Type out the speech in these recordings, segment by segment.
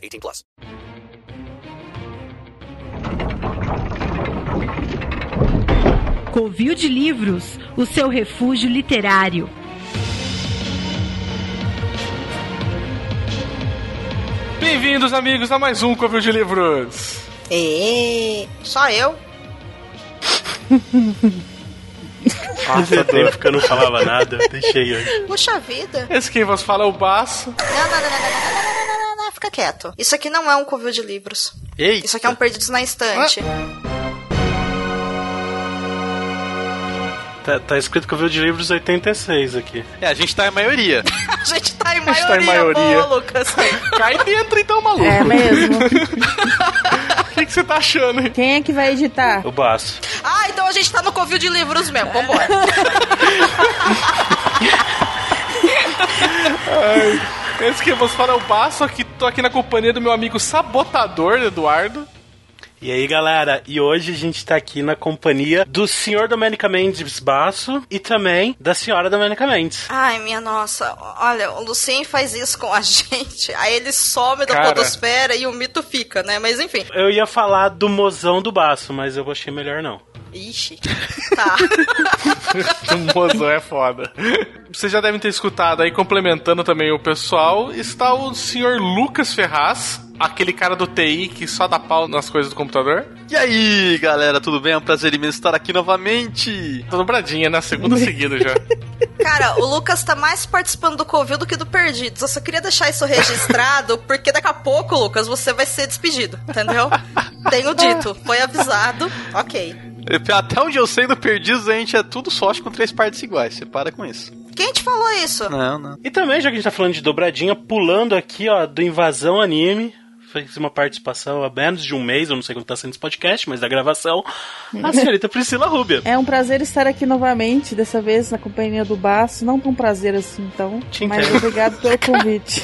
18 plus. Covil de Livros, o seu refúgio literário. Bem-vindos, amigos, a mais um Covil de Livros. E só eu. Fazia tempo que eu não falava nada, deixei hoje. Puxa vida. Esse quem vos fala é o Baço. Não, não, não, não, não, não, não, não, não, não, fica quieto. Isso aqui não é um covil de livros. Ei, Isso aqui é um Perdidos na Estante. tá, tá escrito que eu vi o de livros 86 aqui. É, a gente tá em maioria. A gente tá em A gente tá maioria, em maioria. boa, Lucas. Cai dentro então, maluco. É mesmo. O que, que você tá achando, hein? Quem é que vai editar? O baço. Ah, então a gente tá no covil de livros mesmo. Vambora. Esse que vos fala é o Baço, aqui, tô aqui na companhia do meu amigo sabotador, Eduardo. E aí, galera, e hoje a gente tá aqui na companhia do senhor Domenica Mendes Baço e também da senhora Domenica Mendes. Ai, minha nossa. Olha, o Lucien faz isso com a gente. Aí ele some da Cara. podosfera e o mito fica, né? Mas enfim. Eu ia falar do mozão do Baço, mas eu achei melhor não. Ixi. Tá. O mozão é foda. Vocês já devem ter escutado aí, complementando também o pessoal, está o senhor Lucas Ferraz, aquele cara do TI que só dá pau nas coisas do computador. E aí, galera, tudo bem? É um prazer imenso estar aqui novamente. Tô dobradinha, né? Segunda seguida já. Cara, o Lucas tá mais participando do Covil do que do Perdidos. Eu só queria deixar isso registrado, porque daqui a pouco, Lucas, você vai ser despedido, entendeu? Tenho dito, foi avisado, ok. Até onde eu sei do Perdidos, a gente é tudo sócio com três partes iguais. Você para com isso. Quem te falou isso? Não, não. E também, já que a gente tá falando de dobradinha, pulando aqui, ó, do Invasão Anime. Fez uma participação há menos de um mês, eu não sei quando tá sendo esse podcast, mas da gravação, a senhorita Priscila Rubia. É um prazer estar aqui novamente, dessa vez na companhia do Baço. Não tão prazer assim, então. Te Mas entendo. obrigado pelo convite.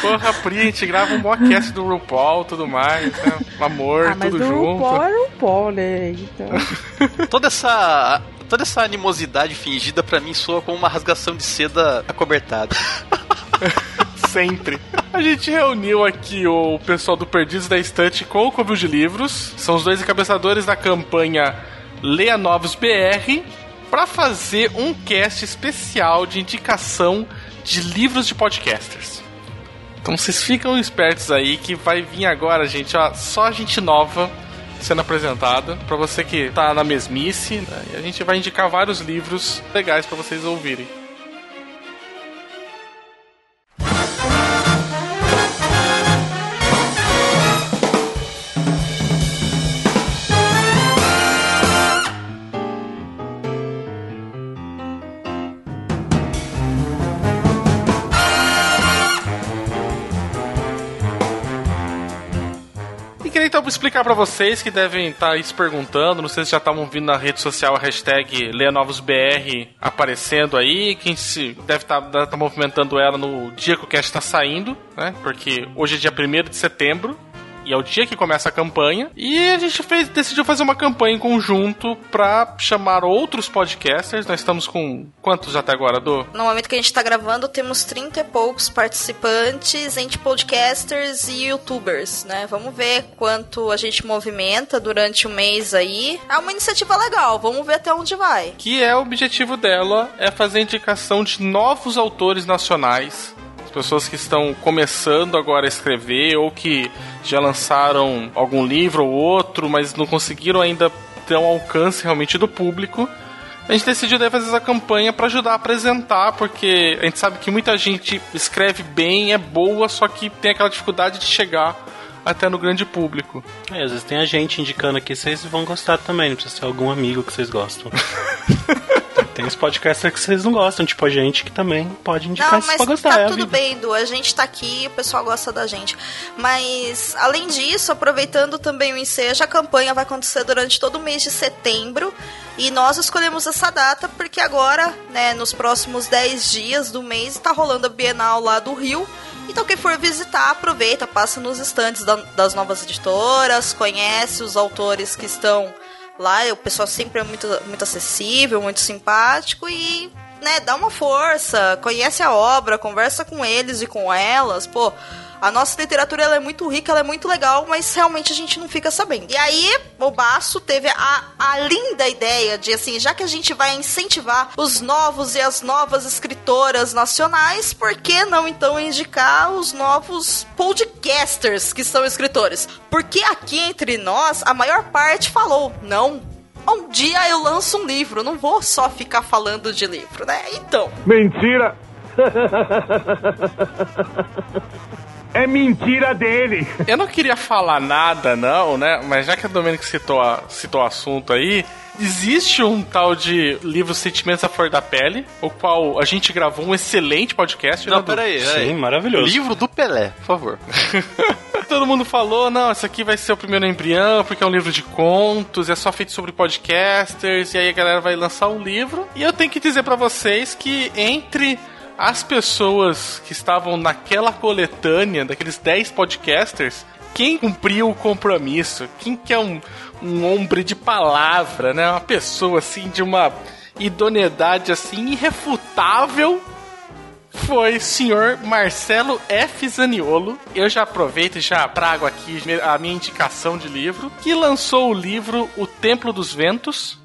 Porra, Pri, a gente grava um podcast do RuPaul e tudo mais, né? Amor, ah, mas tudo do junto. RuPaul é RuPaul, né? Então. Toda essa. Toda essa animosidade fingida pra mim soa como uma rasgação de seda acobertada. Sempre. A gente reuniu aqui o pessoal do Perdidos da Estante com o Covil de Livros. São os dois encabeçadores da campanha Leia Novos BR para fazer um cast especial de indicação de livros de podcasters. Então vocês ficam espertos aí que vai vir agora, gente, ó, só gente nova sendo apresentada para você que tá na mesmice. né? A gente vai indicar vários livros legais para vocês ouvirem. Pra vocês que devem estar aí se perguntando, não sei se já estavam vindo na rede social a hashtag LeaNovosBR aparecendo aí, quem se deve estar tá, movimentando ela no dia que o cast está saindo, né? Porque hoje é dia 1 de setembro. E é o dia que começa a campanha. E a gente fez, decidiu fazer uma campanha em conjunto pra chamar outros podcasters. Nós estamos com quantos até agora, Do? No momento que a gente tá gravando, temos 30 e poucos participantes entre podcasters e youtubers, né? Vamos ver quanto a gente movimenta durante o mês aí. É uma iniciativa legal, vamos ver até onde vai. que é o objetivo dela é fazer indicação de novos autores nacionais, pessoas que estão começando agora a escrever ou que já lançaram algum livro ou outro, mas não conseguiram ainda ter um alcance realmente do público. A gente decidiu fazer essa campanha para ajudar a apresentar, porque a gente sabe que muita gente escreve bem, é boa, só que tem aquela dificuldade de chegar até no grande público. É, às vezes tem a gente indicando aqui, vocês vão gostar também, não precisa ser algum amigo que vocês gostam. Tem os podcasters que vocês não gostam, tipo a gente que também pode indicar Não, mas pra gostar. tá é tudo vida. bem, Du. A gente tá aqui, o pessoal gosta da gente. Mas, além disso, aproveitando também o ensejo, a campanha vai acontecer durante todo o mês de setembro. E nós escolhemos essa data porque agora, né, nos próximos 10 dias do mês, tá rolando a Bienal lá do Rio. Então quem for visitar, aproveita, passa nos estantes da- das novas editoras, conhece os autores que estão lá. O pessoal sempre é muito, muito acessível, muito simpático e né, dá uma força, conhece a obra, conversa com eles e com elas, pô. A nossa literatura ela é muito rica, ela é muito legal, mas realmente a gente não fica sabendo. E aí, o Baço teve a, a linda ideia de, assim, já que a gente vai incentivar os novos e as novas escritoras nacionais, por que não então indicar os novos podcasters que são escritores? Porque aqui entre nós, a maior parte falou, não, um dia eu lanço um livro, não vou só ficar falando de livro, né? Então, Mentira! É mentira dele! Eu não queria falar nada, não, né? Mas já que a Domênico citou, a- citou o assunto aí, existe um tal de livro Sentimentos à Flor da Pele, o qual a gente gravou um excelente podcast. Não, né, peraí, peraí. Sim, maravilhoso. Livro do Pelé, por favor. Todo mundo falou, não, esse aqui vai ser o primeiro embrião, porque é um livro de contos, é só feito sobre podcasters, e aí a galera vai lançar um livro. E eu tenho que dizer pra vocês que entre as pessoas que estavam naquela coletânea, daqueles 10 podcasters, quem cumpriu o compromisso, quem que é um, um homem de palavra, né? Uma pessoa assim de uma idoneidade assim irrefutável foi senhor Marcelo F. Zaniolo. Eu já aproveito e já trago aqui a minha indicação de livro, que lançou o livro O Templo dos Ventos.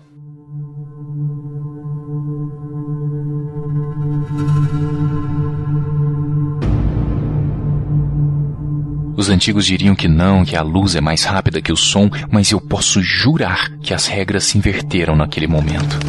Os antigos diriam que não, que a luz é mais rápida que o som, mas eu posso jurar que as regras se inverteram naquele momento.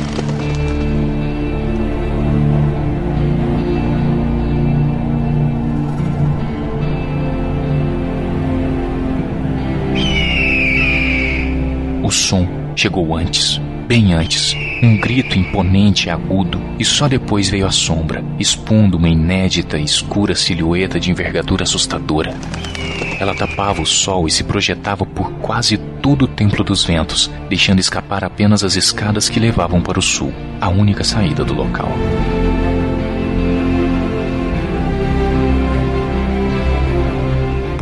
O som chegou antes, bem antes. Um grito imponente e agudo, e só depois veio a sombra, expondo uma inédita e escura silhueta de envergadura assustadora. Ela tapava o sol e se projetava por quase todo o Templo dos Ventos, deixando escapar apenas as escadas que levavam para o sul, a única saída do local.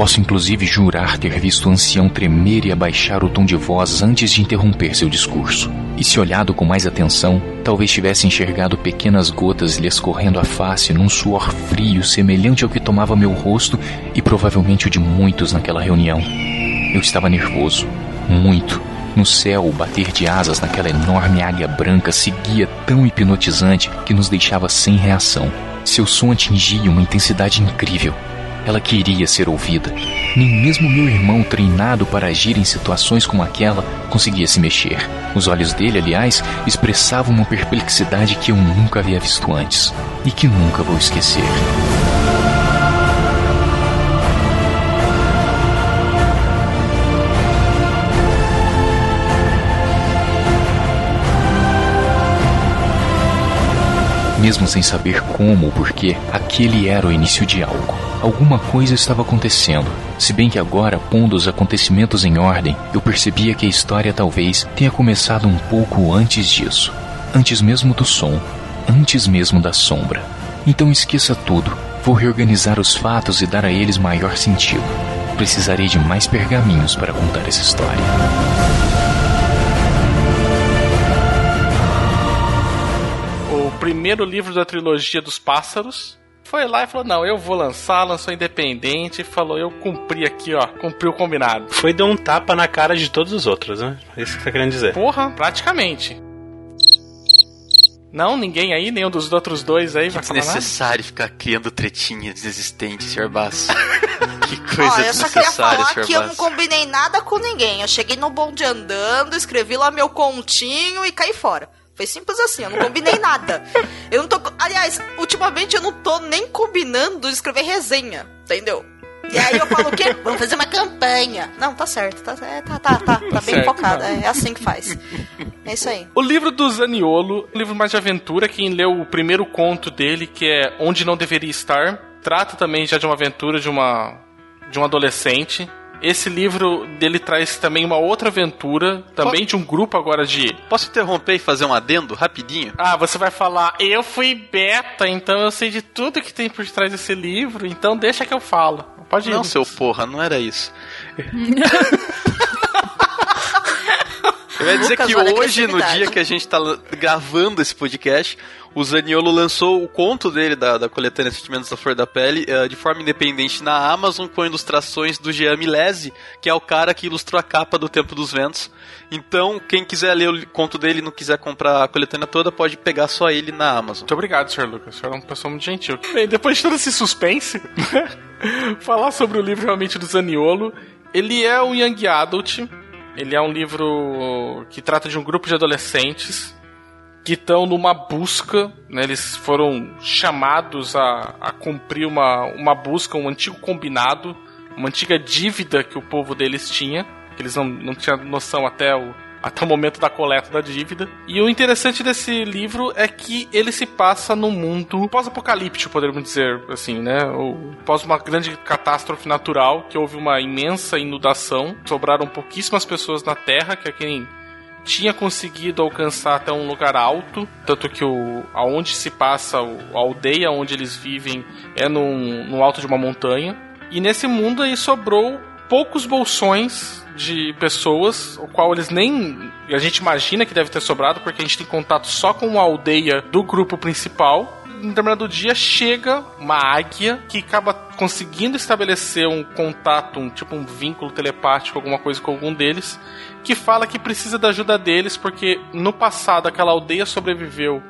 Posso inclusive jurar ter visto o ancião tremer e abaixar o tom de voz antes de interromper seu discurso. E se olhado com mais atenção, talvez tivesse enxergado pequenas gotas lhe escorrendo a face num suor frio semelhante ao que tomava meu rosto e provavelmente o de muitos naquela reunião. Eu estava nervoso, muito. No céu, o bater de asas naquela enorme águia branca seguia tão hipnotizante que nos deixava sem reação. Seu som atingia uma intensidade incrível. Ela queria ser ouvida. Nem mesmo meu irmão, treinado para agir em situações como aquela, conseguia se mexer. Os olhos dele, aliás, expressavam uma perplexidade que eu nunca havia visto antes e que nunca vou esquecer. Mesmo sem saber como ou porquê, aquele era o início de algo. Alguma coisa estava acontecendo. Se bem que agora, pondo os acontecimentos em ordem, eu percebia que a história talvez tenha começado um pouco antes disso. Antes mesmo do som. Antes mesmo da sombra. Então esqueça tudo. Vou reorganizar os fatos e dar a eles maior sentido. Precisarei de mais pergaminhos para contar essa história. O primeiro livro da trilogia dos pássaros. Foi lá e falou: Não, eu vou lançar, lançou independente. Falou: Eu cumpri aqui, ó, cumpri o combinado. Foi dar um tapa na cara de todos os outros, né? É isso que você tá querendo dizer. Porra, praticamente. Não, ninguém aí, nenhum dos outros dois aí vai falar nada? Desnecessário ficar criando tretinha desexistente, Sr. Basso. que coisa Ó, eu só queria falar que eu não combinei nada com ninguém. Eu cheguei no bonde andando, escrevi lá meu continho e caí fora. Foi simples assim, eu não combinei nada. Eu não tô. Aliás, ultimamente eu não tô nem combinando escrever resenha, entendeu? E aí eu falo o quê? Vamos fazer uma campanha. Não, tá certo, tá, é, tá, tá, tá, tá bem certo, focado. É, é assim que faz. É isso aí. O livro do Zaniolo, um livro mais de aventura, quem leu o primeiro conto dele, que é Onde Não Deveria Estar, trata também já de uma aventura de uma de um adolescente. Esse livro dele traz também uma outra aventura, também de um grupo agora de. Posso interromper e fazer um adendo rapidinho? Ah, você vai falar, eu fui beta, então eu sei de tudo que tem por trás desse livro, então deixa que eu falo. Pode ir. Não, seu porra, não era isso. Eu ia dizer Lucas, que hoje, no dia que a gente tá la- gravando esse podcast, o Zaniolo lançou o conto dele da, da coletânea Sentimentos da Flor da Pele eh, de forma independente na Amazon com ilustrações do Jean Milesi, que é o cara que ilustrou a capa do Tempo dos Ventos. Então, quem quiser ler o conto dele e não quiser comprar a coletânea toda, pode pegar só ele na Amazon. Muito obrigado, Sr. Lucas. O senhor é uma pessoa muito gentil. Bem, depois de todo esse suspense, falar sobre o livro realmente do Zaniolo. Ele é um Young Adult. Ele é um livro que trata de um grupo de adolescentes que estão numa busca, né? Eles foram chamados a, a cumprir uma, uma busca, um antigo combinado, uma antiga dívida que o povo deles tinha, que eles não, não tinham noção até o, até o momento da coleta da dívida. E o interessante desse livro é que ele se passa num mundo pós-apocalíptico, poderíamos dizer assim, né? Ou pós uma grande catástrofe natural, que houve uma imensa inundação, sobraram pouquíssimas pessoas na Terra, que é quem tinha conseguido alcançar até um lugar alto, tanto que o aonde se passa a aldeia onde eles vivem é no alto de uma montanha. E nesse mundo aí sobrou poucos bolsões de pessoas, o qual eles nem a gente imagina que deve ter sobrado, porque a gente tem contato só com a aldeia do grupo principal. Em determinado dia chega uma águia que acaba conseguindo estabelecer um contato, um tipo um vínculo telepático, alguma coisa com algum deles, que fala que precisa da ajuda deles porque no passado aquela aldeia sobreviveu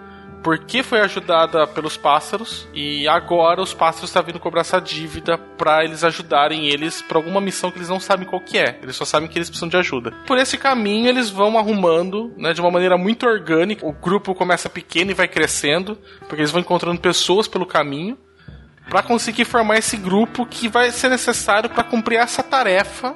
porque foi ajudada pelos pássaros e agora os pássaros estão vindo cobrar essa dívida pra eles ajudarem eles pra alguma missão que eles não sabem qual que é. Eles só sabem que eles precisam de ajuda. Por esse caminho eles vão arrumando, né, de uma maneira muito orgânica. O grupo começa pequeno e vai crescendo, porque eles vão encontrando pessoas pelo caminho pra conseguir formar esse grupo que vai ser necessário pra cumprir essa tarefa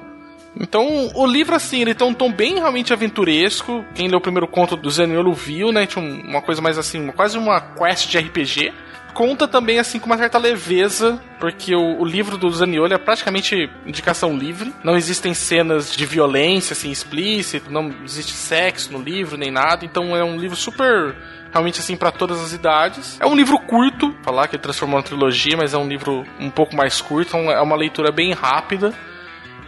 então, o livro, assim, ele tem um tom bem realmente aventuresco. Quem leu o primeiro conto do Zaniolo viu, né? Tinha um- uma coisa mais assim, quase uma quest de RPG. Conta também, assim, com uma certa leveza, porque o, o livro do Zaniolo é praticamente indicação livre. Não existem cenas de violência, assim, explícita, não existe sexo no livro, nem nada. Então, é um livro super realmente assim para todas as idades. É um livro curto, falar que ele transformou na trilogia, mas é um livro um pouco mais curto, então é uma leitura bem rápida.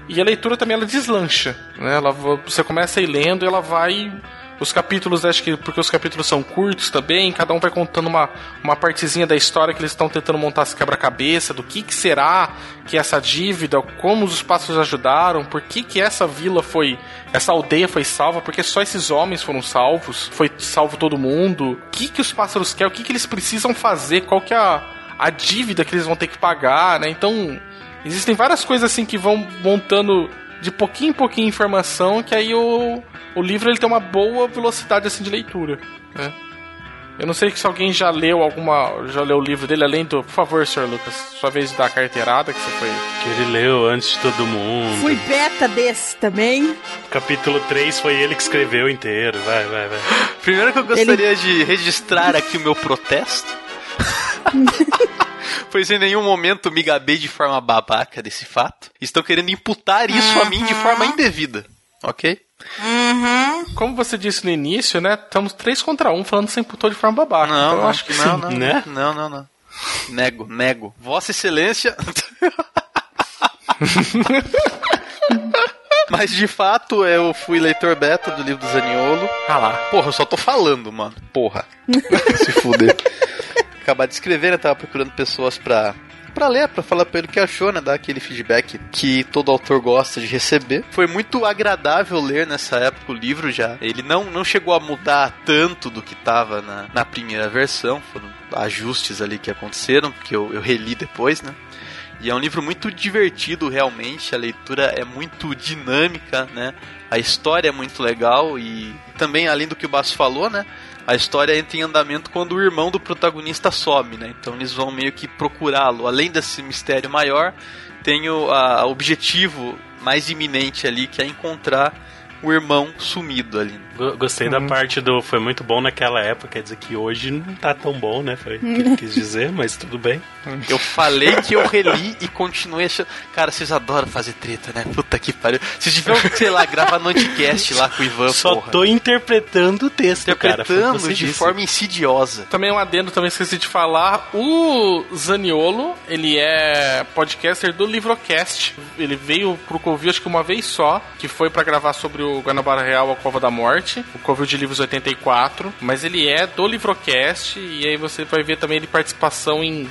E a leitura também ela deslancha, né? Ela, você começa a ir lendo e ela vai os capítulos, acho que porque os capítulos são curtos também, cada um vai contando uma, uma partezinha da história que eles estão tentando montar esse quebra-cabeça, do que, que será que é essa dívida, como os pássaros ajudaram, por que, que essa vila foi, essa aldeia foi salva, porque só esses homens foram salvos, foi salvo todo mundo, o que, que os pássaros querem, o que, que eles precisam fazer, qual que é a, a dívida que eles vão ter que pagar, né? Então, existem várias coisas assim que vão montando de pouquinho em pouquinho informação, que aí o, o livro ele tem uma boa velocidade assim de leitura, né? Eu não sei se alguém já leu alguma, já leu o livro dele além do, por favor, Sr. Lucas, sua vez de dar a carteirada que você foi. Que ele leu antes de todo mundo. Fui beta desse também. Capítulo 3 foi ele que escreveu inteiro. Vai, vai, vai. Primeiro que eu gostaria de registrar aqui o meu protesto. pois em nenhum momento me gabei de forma babaca desse fato. Estão querendo imputar isso a mim de forma indevida. Ok? Como você disse no início, né? Estamos três contra um falando que você imputou de forma babaca. Não, então não, acho que não, sim. não, né? não, não, não. Nego, nego. Vossa Excelência. Mas de fato eu fui leitor beta do livro do Zaniolo. Ah lá. Porra, eu só tô falando, mano. Porra. Se fuder. Acabar de escrever, né? Tava procurando pessoas pra, pra ler, pra falar pra ele o que achou, né? Dar aquele feedback que todo autor gosta de receber. Foi muito agradável ler nessa época o livro já. Ele não, não chegou a mudar tanto do que tava na, na primeira versão. Foram ajustes ali que aconteceram, que eu, eu reli depois, né? E é um livro muito divertido, realmente. A leitura é muito dinâmica, né? A história é muito legal e também, além do que o Basso falou, né? A história entra em andamento quando o irmão do protagonista some, né? Então eles vão meio que procurá-lo. Além desse mistério maior, tem o a- objetivo mais iminente ali, que é encontrar o irmão sumido ali. Go- Gostei da parte do foi muito bom naquela época, quer dizer que hoje não tá tão bom, né? Foi o que ele quis dizer, mas tudo bem. Eu falei que eu reli e continuei achando. Cara, vocês adoram fazer treta, né? Puta que pariu. Vocês deviam, sei lá, gravar no anticast lá com o Ivan, Só porra. tô interpretando o texto, cara. Interpretando você de disse. forma insidiosa. Também um adendo, também esqueci de falar. O Zaniolo, ele é podcaster do Livrocast. Ele veio pro Covil acho que uma vez só, que foi pra gravar sobre o Guanabara Real, a Cova da Morte, o Covil de Livros 84. Mas ele é do Livrocast e aí você vai ver também ele participação em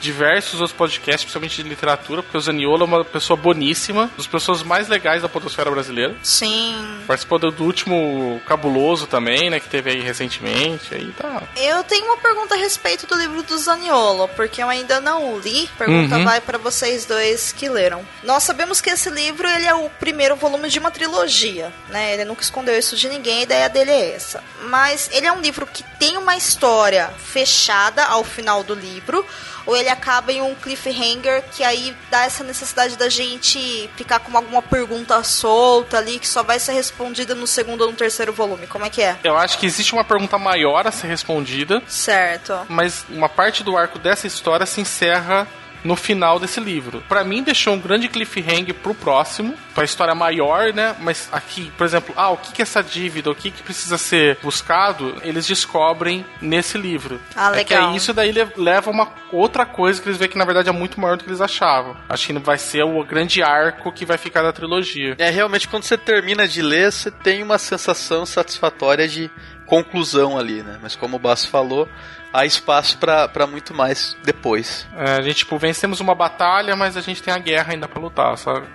diversos outros podcasts, principalmente de literatura, porque o Zaniolo é uma pessoa boníssima, uma das pessoas mais legais da podosfera brasileira. Sim. Participou do, do último Cabuloso também, né, que teve aí recentemente, aí tá... Eu tenho uma pergunta a respeito do livro do Zaniolo, porque eu ainda não li. Pergunta Uhum. vai pra vocês dois que leram. Nós sabemos que esse livro ele é o primeiro volume de uma trilogia, né? Ele nunca escondeu isso de ninguém, a ideia dele é essa. Mas ele é um livro que tem uma história fechada ao final do livro, ou ele acaba em um cliffhanger que aí dá essa necessidade da gente ficar com alguma pergunta solta ali que só vai ser respondida no segundo ou no terceiro volume. Como é que é? Eu acho que existe uma pergunta maior a ser respondida, Certo. mas uma parte do arco dessa história se encerra no final desse livro. Pra mim deixou um grande cliffhanger pro próximo, pra história maior, né? Mas aqui, por exemplo, ah, o que que é essa dívida, o que que precisa ser buscado, eles descobrem nesse livro. Ah, É que legal. aí isso daí le- leva a uma outra coisa que eles veem que na verdade é muito maior do que eles achavam. Acho que vai ser o grande arco que vai ficar da trilogia. É, realmente, quando você termina de ler, você tem uma sensação satisfatória de conclusão ali, né? Mas como o Basso falou, há espaço pra pra muito mais depois. É, a gente, tipo, vencemos uma batalha, mas a gente tem a guerra ainda pra lutar, sabe?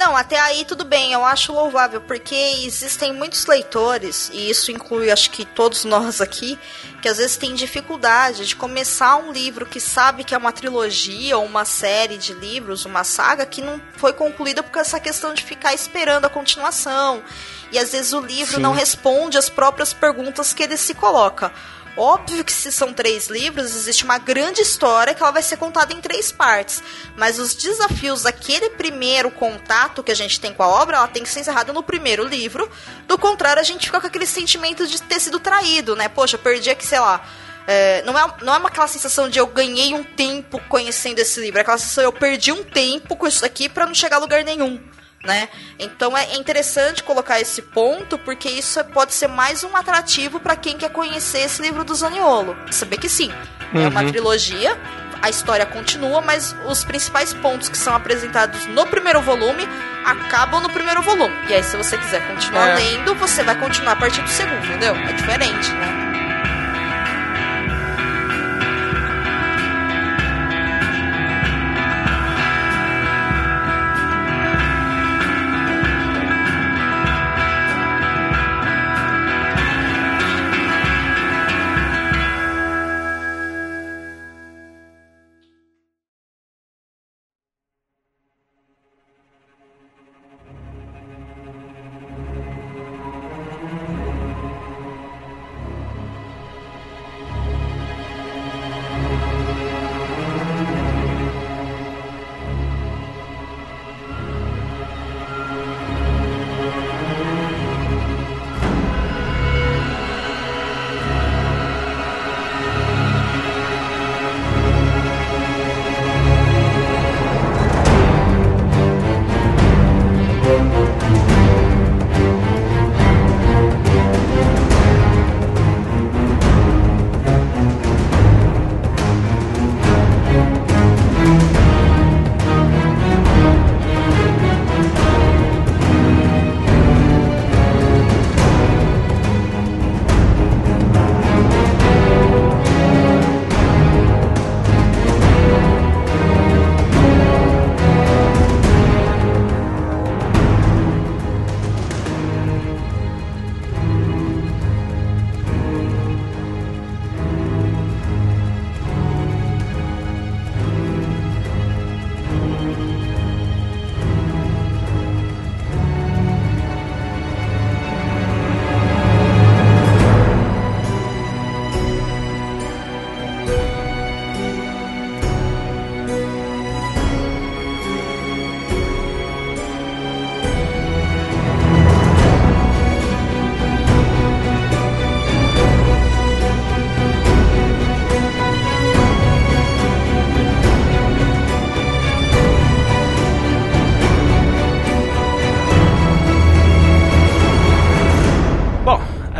Não, até aí tudo bem, eu acho louvável, porque existem muitos leitores, e isso inclui acho que todos nós aqui, que às vezes têm dificuldade de começar um livro que sabe que é uma trilogia ou uma série de livros, uma saga, que não foi concluída por essa questão de ficar esperando a continuação. E às vezes o livro Sim. não responde as próprias perguntas que ele se coloca. Óbvio que se são três livros, existe uma grande história que ela vai ser contada em três partes. Mas os desafios daquele primeiro contato que a gente tem com a obra, ela tem que ser encerrada no primeiro livro. Do contrário, a gente fica com aquele sentimento de ter sido traído, né? Poxa, perdi aqui, sei lá. é, não, é, não é aquela sensação de eu ganhei um tempo conhecendo esse livro. É aquela sensação eu perdi um tempo com isso aqui pra não chegar a lugar nenhum né? Então é interessante colocar esse ponto porque isso pode ser mais um atrativo para quem quer conhecer esse livro do Zaniolo. Saber que sim, é uma Uhum. trilogia, a história continua, mas os principais pontos que são apresentados no primeiro volume acabam no primeiro volume. E aí se você quiser continuar É. lendo, você vai continuar a partir do segundo, entendeu? É diferente, né?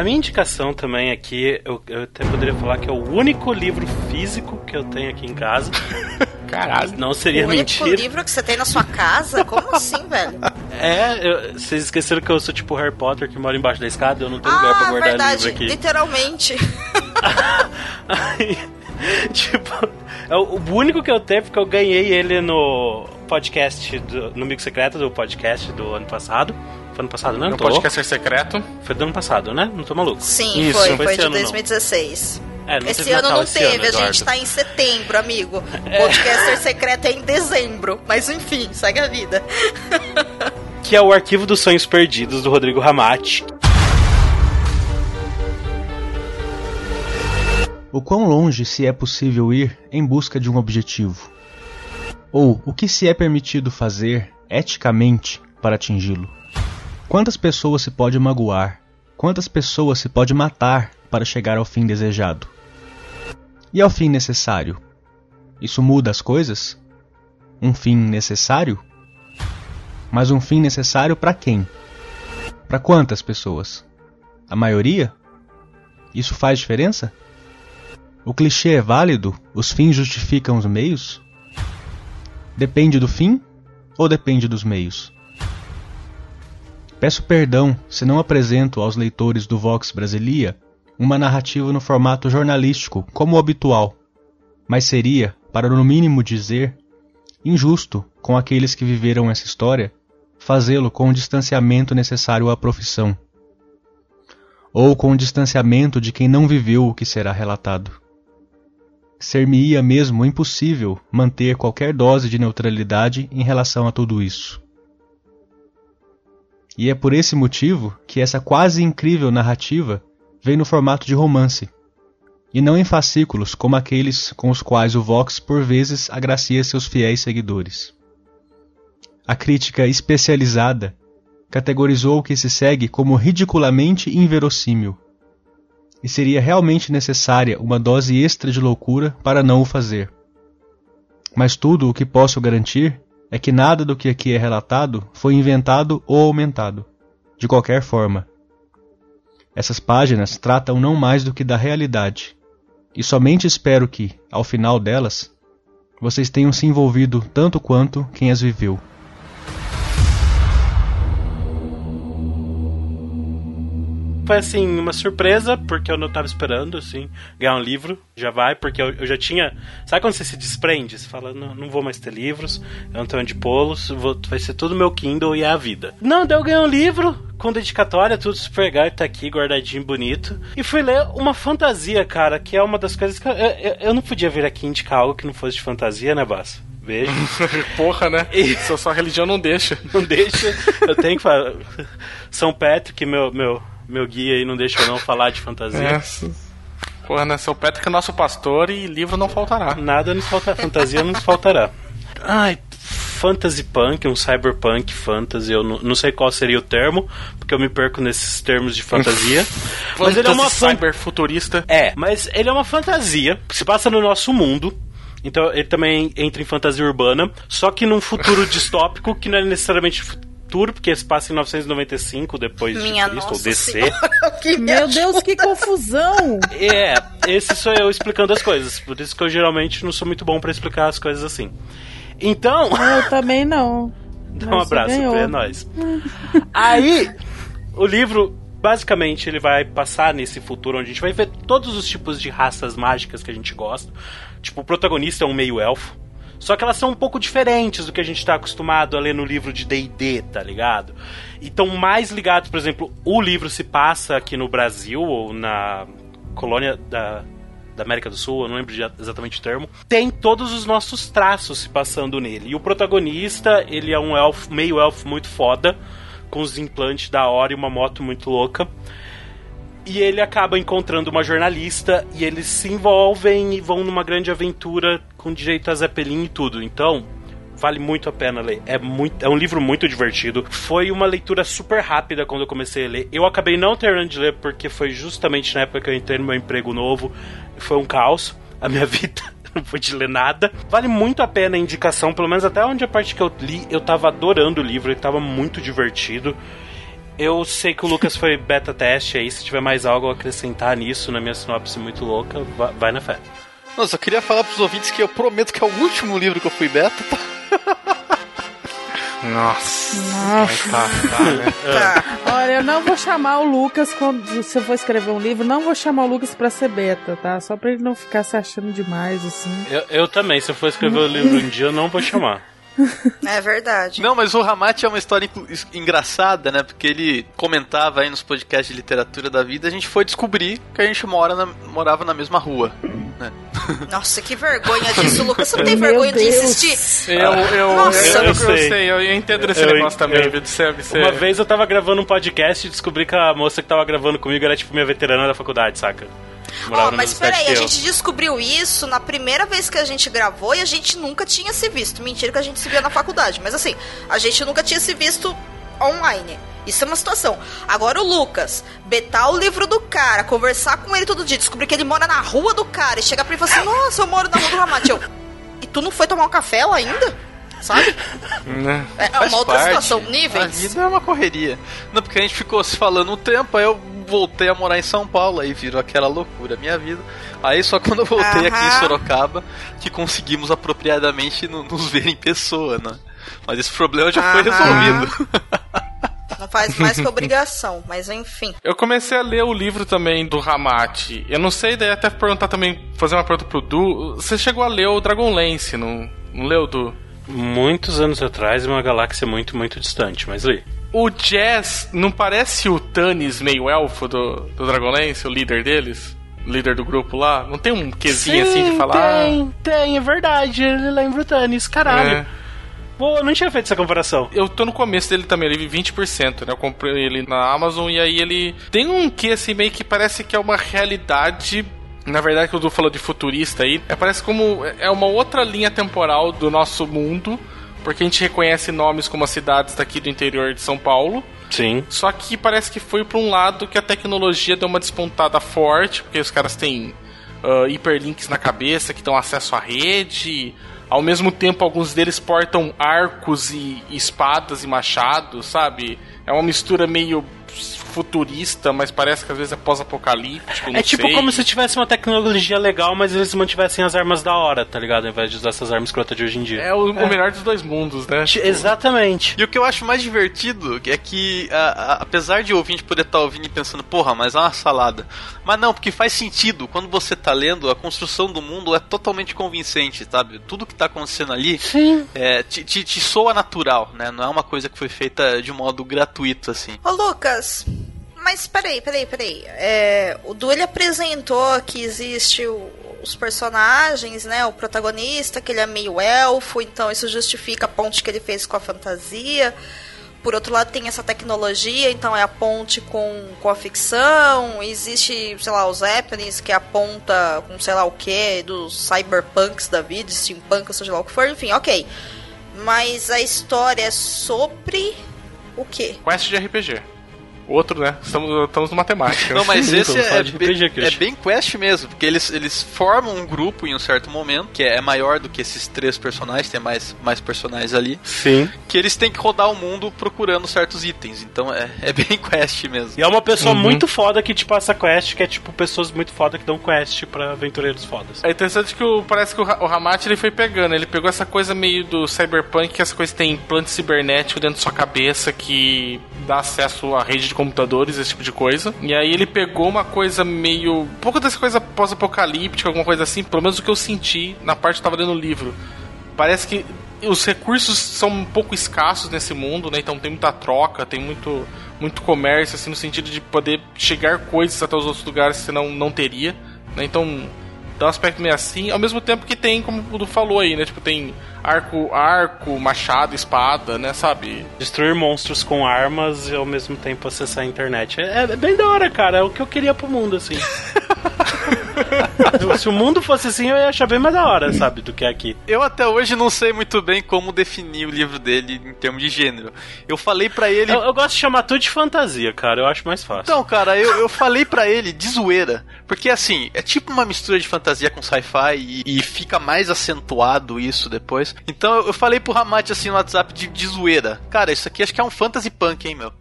A minha indicação também aqui, eu, eu até poderia falar que é o único livro físico que eu tenho aqui em casa. Caralho. Não seria o único mentira. livro que você tem na sua casa? Como assim, velho? É, eu- vocês esqueceram que eu sou tipo Harry Potter que mora embaixo da escada, eu não tenho lugar pra Ah, guardar verdade. livro aqui. Literalmente. Aí, tipo, é o o único que eu tenho porque eu ganhei ele no podcast, do, no Amigo Secreto do podcast do ano passado. Foi ano passado, né? No Tô. podcast secreto. Foi do ano passado, né? Não tô maluco. Sim, Isso, foi. foi Foi de ano, não. 2016. É, não esse ano Natal não esse teve, ano, a gente tá em setembro, amigo. O podcaster secreto é em dezembro. Mas enfim, segue a vida. Que é o Arquivo dos Sonhos Perdidos do Rodrigo Ramati. O quão longe se é possível ir em busca de um objetivo? Ou o que se é permitido fazer eticamente para atingi-lo? Quantas pessoas se pode magoar? Quantas pessoas se pode matar para chegar ao fim desejado? E ao fim necessário? Isso muda as coisas? Um fim necessário? Mas um fim necessário para quem? Para quantas pessoas? A maioria? Isso faz diferença? O clichê é válido? Os fins justificam os meios? Depende do fim ou depende dos meios? Peço perdão se não apresento aos leitores do Vox Brasilia uma narrativa no formato jornalístico como o habitual, mas seria, para no mínimo dizer, injusto com aqueles que viveram essa história fazê-lo com o distanciamento necessário à profissão, ou com o distanciamento de quem não viveu o que será relatado ser-me-ia mesmo impossível manter qualquer dose de neutralidade em relação a tudo isso. E é por esse motivo que essa quase incrível narrativa vem no formato de romance, e não em fascículos como aqueles com os quais o Vox por vezes agracia seus fiéis seguidores. A crítica especializada categorizou o que se segue como ridiculamente inverossímil e seria realmente necessária uma dose extra de loucura para não o fazer. Mas tudo o que posso garantir é que nada do que aqui é relatado foi inventado ou aumentado, de qualquer forma. Essas páginas tratam não mais do que da realidade, e somente espero que, ao final delas, vocês tenham se envolvido tanto quanto quem as viveu. Foi assim, uma surpresa, porque eu não tava esperando, assim, ganhar um livro, já vai, porque eu, eu já tinha. Sabe quando você se desprende? Você fala, não, não vou mais ter livros, eu não tenho onde pô-los, vou- vai ser tudo meu Kindle e é a vida. Não, daí eu ganhei um livro, com dedicatória, tudo super legal, tá aqui, guardadinho, bonito. E fui ler uma fantasia, cara, que é uma das coisas que eu, eu, eu não podia vir aqui indicar algo que não fosse de fantasia, né, Basso? Beijo. Porra, né? Sua, sua religião não deixa. Não deixa. Eu tenho que falar. São Patrick, meu, meu, meu guia aí, não deixa eu não falar de fantasia. É. Porra, né? São Patrick é nosso pastor e livro não faltará. Nada nos falta, fantasia não nos faltará. Ai, fantasy punk, um cyberpunk fantasy, eu não, não sei qual seria o termo, porque eu me perco nesses termos de fantasia. mas ele é uma cyberfuturista. É, mas ele é uma fantasia que se passa no nosso mundo. Então ele também entra em fantasia urbana, só que num futuro distópico que não é necessariamente futuro, porque se passa em 995 depois Minha de Cristo, ou DC. senhora, que me Meu Deus, que confusão! É, esse sou eu explicando as coisas. Por isso que eu geralmente não sou muito bom pra explicar as coisas assim. Então, Eu também não. dá um Mas abraço, é nóis. Aí, o livro, basicamente, ele vai passar nesse futuro onde a gente vai ver todos os tipos de raças mágicas que a gente gosta. Tipo, o protagonista é um meio-elfo. Só que elas são um pouco diferentes do que a gente tá acostumado a ler no livro de D&D, tá ligado? E estão mais ligados, por exemplo, o livro se passa aqui no Brasil ou na colônia da, da América do Sul, eu não lembro exatamente o termo. Tem todos os nossos traços se passando nele. E o protagonista, ele é um elfo, meio elfo muito foda, com os implantes da hora e uma moto muito louca. E ele acaba encontrando uma jornalista e eles se envolvem e vão numa grande aventura com direito a Zeppelin e tudo. Então, vale muito a pena ler. É, muito, é um livro muito divertido. Foi uma leitura super rápida quando eu comecei a ler. Eu acabei não terminando de ler porque foi justamente na época que eu entrei no meu emprego novo. Foi um caos a minha vida. Não pude ler nada. Vale muito a pena a indicação, pelo menos até onde a parte que eu li, eu tava adorando o livro, ele tava muito divertido. Eu sei que o Lucas foi beta teste aí. Se tiver mais algo a acrescentar nisso, na minha sinopse muito louca, va- vai na fé. Nossa, eu queria falar pros ouvintes que eu prometo que é o último livro que eu fui beta, tá? Nossa. Nossa. Tá, tá, né? Olha, eu não vou chamar o Lucas quando se eu for escrever um livro, não vou chamar o Lucas pra ser beta, tá? Só pra ele não ficar se achando demais, assim. Eu, eu também, se eu for escrever o livro um dia, eu não vou chamar. É verdade. Não, mas o Ramate é uma história engraçada, né? Porque ele comentava aí nos podcasts de literatura da vida, a gente foi descobrir que a gente mora na- morava na mesma rua. Né? Nossa, que vergonha disso, Lucas. Você não tem Meu vergonha de Deus. insistir? Eu, eu, Nossa. eu, eu, Eu sei. sei, eu entendo esse Eu- negócio também, eu-? De de ser- Uma vez eu tava gravando um podcast e descobri que a moça que tava gravando comigo era tipo minha veterana da faculdade, saca? Ó, na mas peraí, a gente descobriu isso na primeira vez que a gente gravou e a gente nunca tinha se visto. Mentira que a gente se via na faculdade, mas assim, a gente nunca tinha se visto online. Isso é uma situação. Agora o Lucas, betar o livro do cara, conversar com ele todo dia, descobrir que ele mora na rua do cara e chegar pra ele e falar assim: Nossa, eu moro na rua do Ramate. Eu, e tu não foi tomar um café lá ainda? Sabe? né? É Faz uma outra parte. situação. A Níveis. vida é uma correria. Não, porque a gente ficou se falando um tempo, aí eu voltei a morar em São Paulo, aí virou aquela loucura a minha vida. Aí só quando eu voltei aqui em. Sorocaba que conseguimos apropriadamente no- nos ver em pessoa, né? Mas esse problema já foi resolvido. Não faz mais que obrigação, mas enfim. Eu comecei a ler o livro também do Ramate. Eu não sei, daí até perguntar também, fazer uma pergunta pro Du. Você chegou a ler o Dragonlance, não, não leu, Du? Muitos anos atrás, em uma galáxia muito, muito distante, mas aí. O Jazz não parece o Tannis meio elfo do, do Dragonlance, o líder deles? O líder do grupo lá? Não tem um quezinho assim de falar? Tem, tem, é verdade. Ele lembra o Tannis, caralho. É. Pô, eu não tinha feito essa comparação. Eu tô no começo dele também, ele vive 20%, né? Eu comprei ele na Amazon e aí ele tem um que assim meio que parece que é uma realidade. Na verdade, que o Du falou de futurista aí, é, parece como é uma outra linha temporal do nosso mundo, porque a gente reconhece nomes como as cidades daqui do interior de São Paulo. Sim. Só que parece que foi pra um lado que a tecnologia deu uma despontada forte, porque os caras têm ah, hiperlinks na cabeça que dão acesso à rede. Ao mesmo tempo, alguns deles portam arcos e espadas e machados, sabe? É uma mistura meio futurista, mas parece que às vezes é pós-apocalíptico. É tipo sei. como se tivesse uma tecnologia legal, mas eles mantivessem as armas da hora, tá ligado? Ao invés de usar essas armas escrotas de hoje em dia. É o, o melhor dos dois mundos, né? Ti- Exatamente. E o que eu acho mais divertido é que, a- a- apesar de o ouvinte poder estar ouvindo e pensando, porra, mas é uma salada. Mas não, porque faz sentido. Quando você tá lendo, a construção do mundo é totalmente convincente, sabe? Tudo que tá acontecendo ali Sim. é, te, te, te soa natural, né? Não é uma coisa que foi feita de modo gratuito, assim. Ô, Lucas, mas peraí, peraí, peraí. É, o Du apresentou que existe o- os personagens, né? O protagonista, que ele é meio elfo, então isso justifica a ponte que ele fez com a fantasia. Por outro lado, tem essa tecnologia, então é a ponte com, com a ficção. Existe, sei lá, os Zeppelins, que é a ponta com sei lá o que, dos cyberpunks da vida, steampunk, seja lá o que for, enfim, ok. Mas a história é sobre o quê? Quest de RPG. Outro, né? Estamos, estamos no matemática. Não, mas esse é, de bem, é bem quest mesmo, porque eles, eles formam um grupo em um certo momento, que é maior do que esses três personagens, tem mais, mais personagens ali, Sim. que eles têm que rodar o mundo procurando certos itens. Então é, é bem quest mesmo. E é uma pessoa Uhum. muito foda que te passa quest, que é tipo pessoas muito foda que dão quest pra aventureiros fodas. É interessante que o, parece que o, o Ramate ele foi pegando, ele pegou essa coisa meio do cyberpunk, que essa coisa tem implante cibernético dentro da sua cabeça que dá acesso à rede de computadores, esse tipo de coisa. E aí ele pegou uma coisa meio. um pouco dessa coisa pós-apocalíptica, alguma coisa assim, pelo menos o que eu senti na parte que eu tava lendo o livro. Parece que os recursos são um pouco escassos nesse mundo, né? Então tem muita troca, tem muito, muito comércio, assim, no sentido de poder chegar coisas até os outros lugares que você não, não teria, né? Então dá um aspecto meio assim, ao mesmo tempo que tem, como o Du falou aí, né? Tipo, tem arco, arco, machado, espada, né? Sabe? Destruir monstros com armas e ao mesmo tempo acessar a internet. É, é bem da hora, cara. É o que eu queria pro mundo, assim. Se o mundo fosse assim, eu ia achar bem mais da hora, sabe, do que aqui. Eu até hoje não sei muito bem como definir o livro dele em termos de gênero. Eu falei pra ele. Eu, eu gosto de chamar tudo de fantasia, cara. Eu acho mais fácil. Então, cara, eu, eu falei pra ele de zoeira. Porque assim, é tipo uma mistura de fantasia com sci-fi e, e fica mais acentuado isso depois. Então eu, falei pro Ramate assim no WhatsApp de, de zoeira. Cara, isso aqui acho que é um fantasy punk, hein, meu?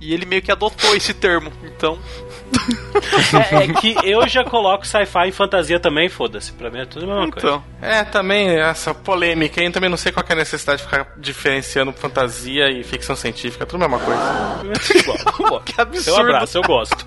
E ele meio que adotou esse termo. Então, É, é que eu já coloco sci-fi e fantasia também, foda-se. Pra mim é tudo a mesma coisa. então. É, também essa polêmica aí, eu também não sei qual que é a necessidade de ficar diferenciando fantasia e ficção científica, tudo a mesma coisa. É igual. Que Seu absurdo. abraço, eu gosto.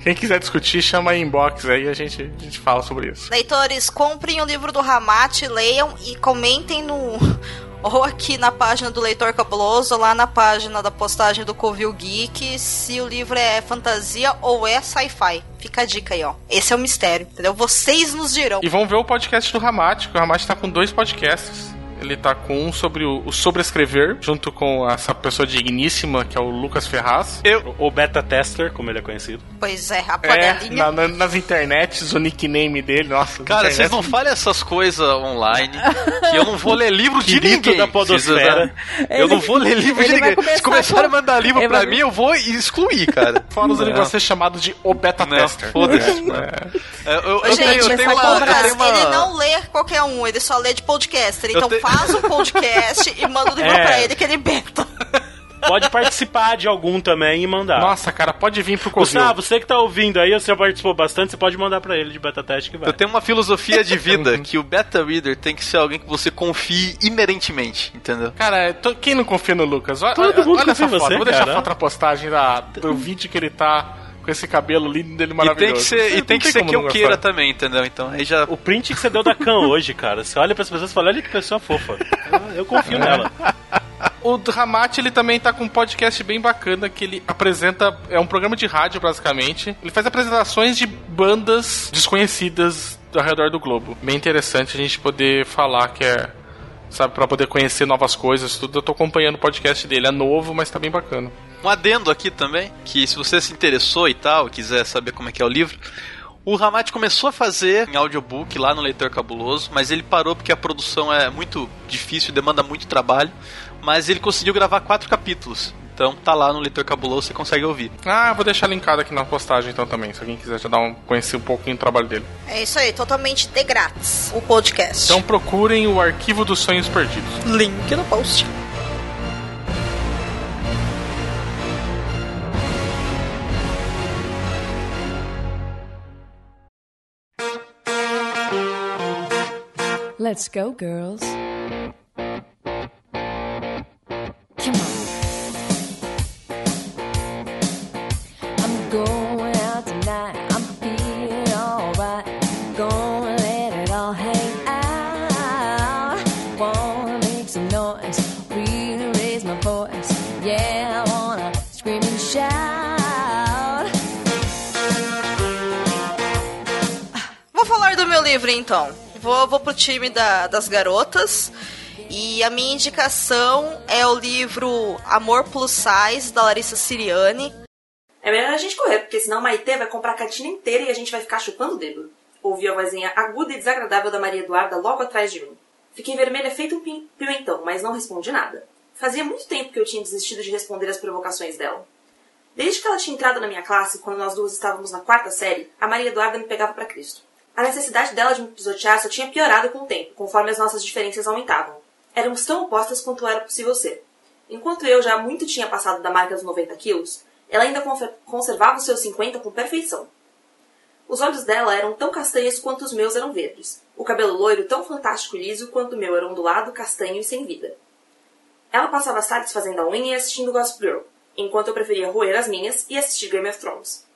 Quem quiser discutir, chama aí inbox aí, a gente, a gente fala sobre isso. Leitores, comprem o livro do Ramate, leiam e comentem no. Ou aqui na página do Leitor Cabuloso, ou lá na página da postagem do Covil Geek, se o livro é fantasia ou é sci-fi. Fica a dica aí, ó. Esse é o mistério, entendeu? Vocês nos dirão. E vão ver o podcast do Ramate, que o Ramate tá com dois podcasts. Ele tá com um sobre o, o sobrescrever, junto com essa pessoa digníssima, que é o Lucas Ferraz. Eu, o beta tester, como ele é conhecido. Pois é, a É, na- na- nas internets, o nickname dele, nossa. Cara, vocês não falem essas coisas online, que eu não vou ler livro de ninguém. da podosfera. Eu não vou ler livro de ele vai ninguém. Se começar começarem a mandar livro ele pra vai- mim, eu vou excluir, cara. Não. ele ser chamado de o beta Não, tester. foda-se. É. Eu, eu, eu Ô, gente, tenho, eu tenho uma, eu tenho uma- Ele não lê qualquer um, ele só lê de podcaster. Eu Então te- faz um podcast e manda o livro É. pra ele que ele beta. Pode participar de algum também e mandar. Nossa, cara, pode vir pro Covil. Gustavo, você que tá ouvindo aí, você participou bastante, você pode mandar pra ele de beta teste que vai. Eu tenho uma filosofia de vida que o beta reader tem que ser alguém que você confie inerentemente, entendeu? Cara, to- quem não confia no Lucas? Olha, Todo mundo olha confia essa foto. você, Vou deixar cara. a foto na postagem da, do vídeo que ele tá com esse cabelo lindo dele E maravilhoso. tem que ser, e tem que ser que eu queira gostar. também, entendeu? Então aí já. O print que você deu da Khan hoje, cara. Você olha pras pessoas e fala, olha que pessoa fofa. Eu, eu confio nela. O Ramate, ele também tá com um podcast bem bacana que ele apresenta. É um programa de rádio, basicamente. Ele faz apresentações de bandas desconhecidas ao redor do globo. Bem interessante a gente poder falar que é. Sabe, pra poder conhecer novas coisas, tudo. Eu tô acompanhando o podcast dele. É novo, mas tá bem bacana. Um adendo aqui também, que se você se interessou e tal, quiser saber como é que é o livro, o Ramate começou a fazer em audiobook lá no Leitor Cabuloso, mas ele parou porque a produção é muito difícil, demanda muito trabalho, mas ele conseguiu gravar quatro capítulos. Então tá lá no Leitor Cabuloso, você consegue ouvir. Ah, eu vou deixar linkado aqui na postagem então também, se alguém quiser já dar um, conhecer um pouquinho do trabalho dele. É isso aí, totalmente de grátis. O podcast. Então procurem o Arquivo dos Sonhos Perdidos. link no post. Let's go, girls. Come on. I'm going out tonight. I'm feeling alright. Gonna let it all hang out. Wanna make some noise. Really raise my voice. Yeah, I wanna scream and shout. Vou falar do meu livro então. Vou, vou pro time da- das garotas. E a minha indicação é o livro Amor Plus Size, da Larissa Siriani. É melhor a gente correr, porque senão a Maitê vai comprar a cantina inteira e a gente vai ficar chupando o dedo. Ouvi a vozinha aguda e desagradável da Maria Eduarda logo atrás de mim. Fiquei vermelha feito um pim- pimentão, mas não respondi nada. Fazia muito tempo que eu tinha desistido de responder as provocações dela. Desde que ela tinha entrado na minha classe, quando nós duas estávamos na quarta série, a Maria Eduarda me pegava para Cristo. A necessidade dela de me pisotear só tinha piorado com o tempo, conforme as nossas diferenças aumentavam. Éramos tão opostas quanto era possível ser. Enquanto eu já muito tinha passado da marca dos 90 quilos, ela ainda conservava os seus 50 com perfeição. Os olhos dela eram tão castanhos quanto os meus eram verdes. O cabelo loiro tão fantástico e liso quanto o meu era ondulado, castanho e sem vida. Ela passava as tardes fazendo a unha e assistindo Gossip Girl, enquanto eu preferia roer as minhas e assistir Game of Thrones.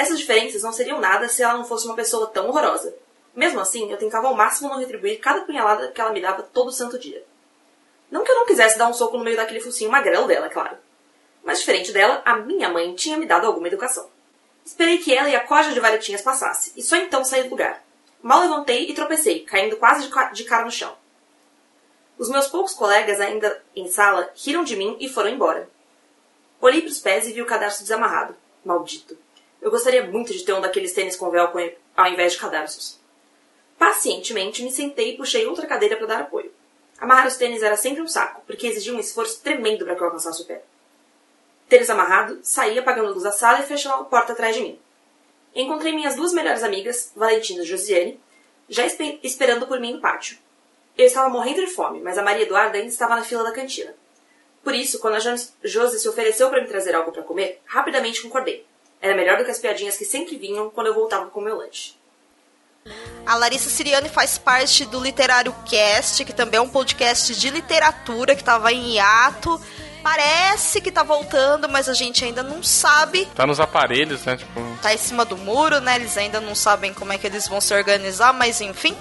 Essas diferenças não seriam nada se ela não fosse uma pessoa tão horrorosa. Mesmo assim, eu tentava ao máximo não retribuir cada punhalada que ela me dava todo santo dia. Não que eu não quisesse dar um soco no meio daquele focinho magrelo dela, claro. Mas diferente dela, a minha mãe tinha me dado alguma educação. Esperei que ela e a coja de varetinhas passasse, e só então saí do lugar. Mal levantei e tropecei, caindo quase de cara no chão. Os meus poucos colegas ainda em sala riram de mim e foram embora. Olhei para os pés e vi o cadarço desamarrado. Maldito. Eu gostaria muito de ter um daqueles tênis com velcro ao invés de cadarços. Pacientemente me sentei e puxei outra cadeira para dar apoio. Amarrar os tênis era sempre um saco, porque exigia um esforço tremendo para que eu alcançasse o pé. Tênis amarrado, saí apagando a luz da sala e fechando a porta atrás de mim. Encontrei minhas duas melhores amigas, Valentina e Josiane, já espe- esperando por mim no pátio. Eu estava morrendo de fome, mas a Maria Eduarda ainda estava na fila da cantina. Por isso, quando a Jos- Josi se ofereceu para me trazer algo para comer, rapidamente concordei. Era melhor do que as piadinhas que sempre vinham quando eu voltava com o meu lanche. A Larissa Siriani faz parte do Literário Cast, que também é um podcast de literatura que tava em hiato. Parece que tá voltando, mas a gente ainda não sabe. Tá nos aparelhos, né? Tipo. Tá em cima do muro, né? Eles ainda não sabem como é que eles vão se organizar, mas enfim.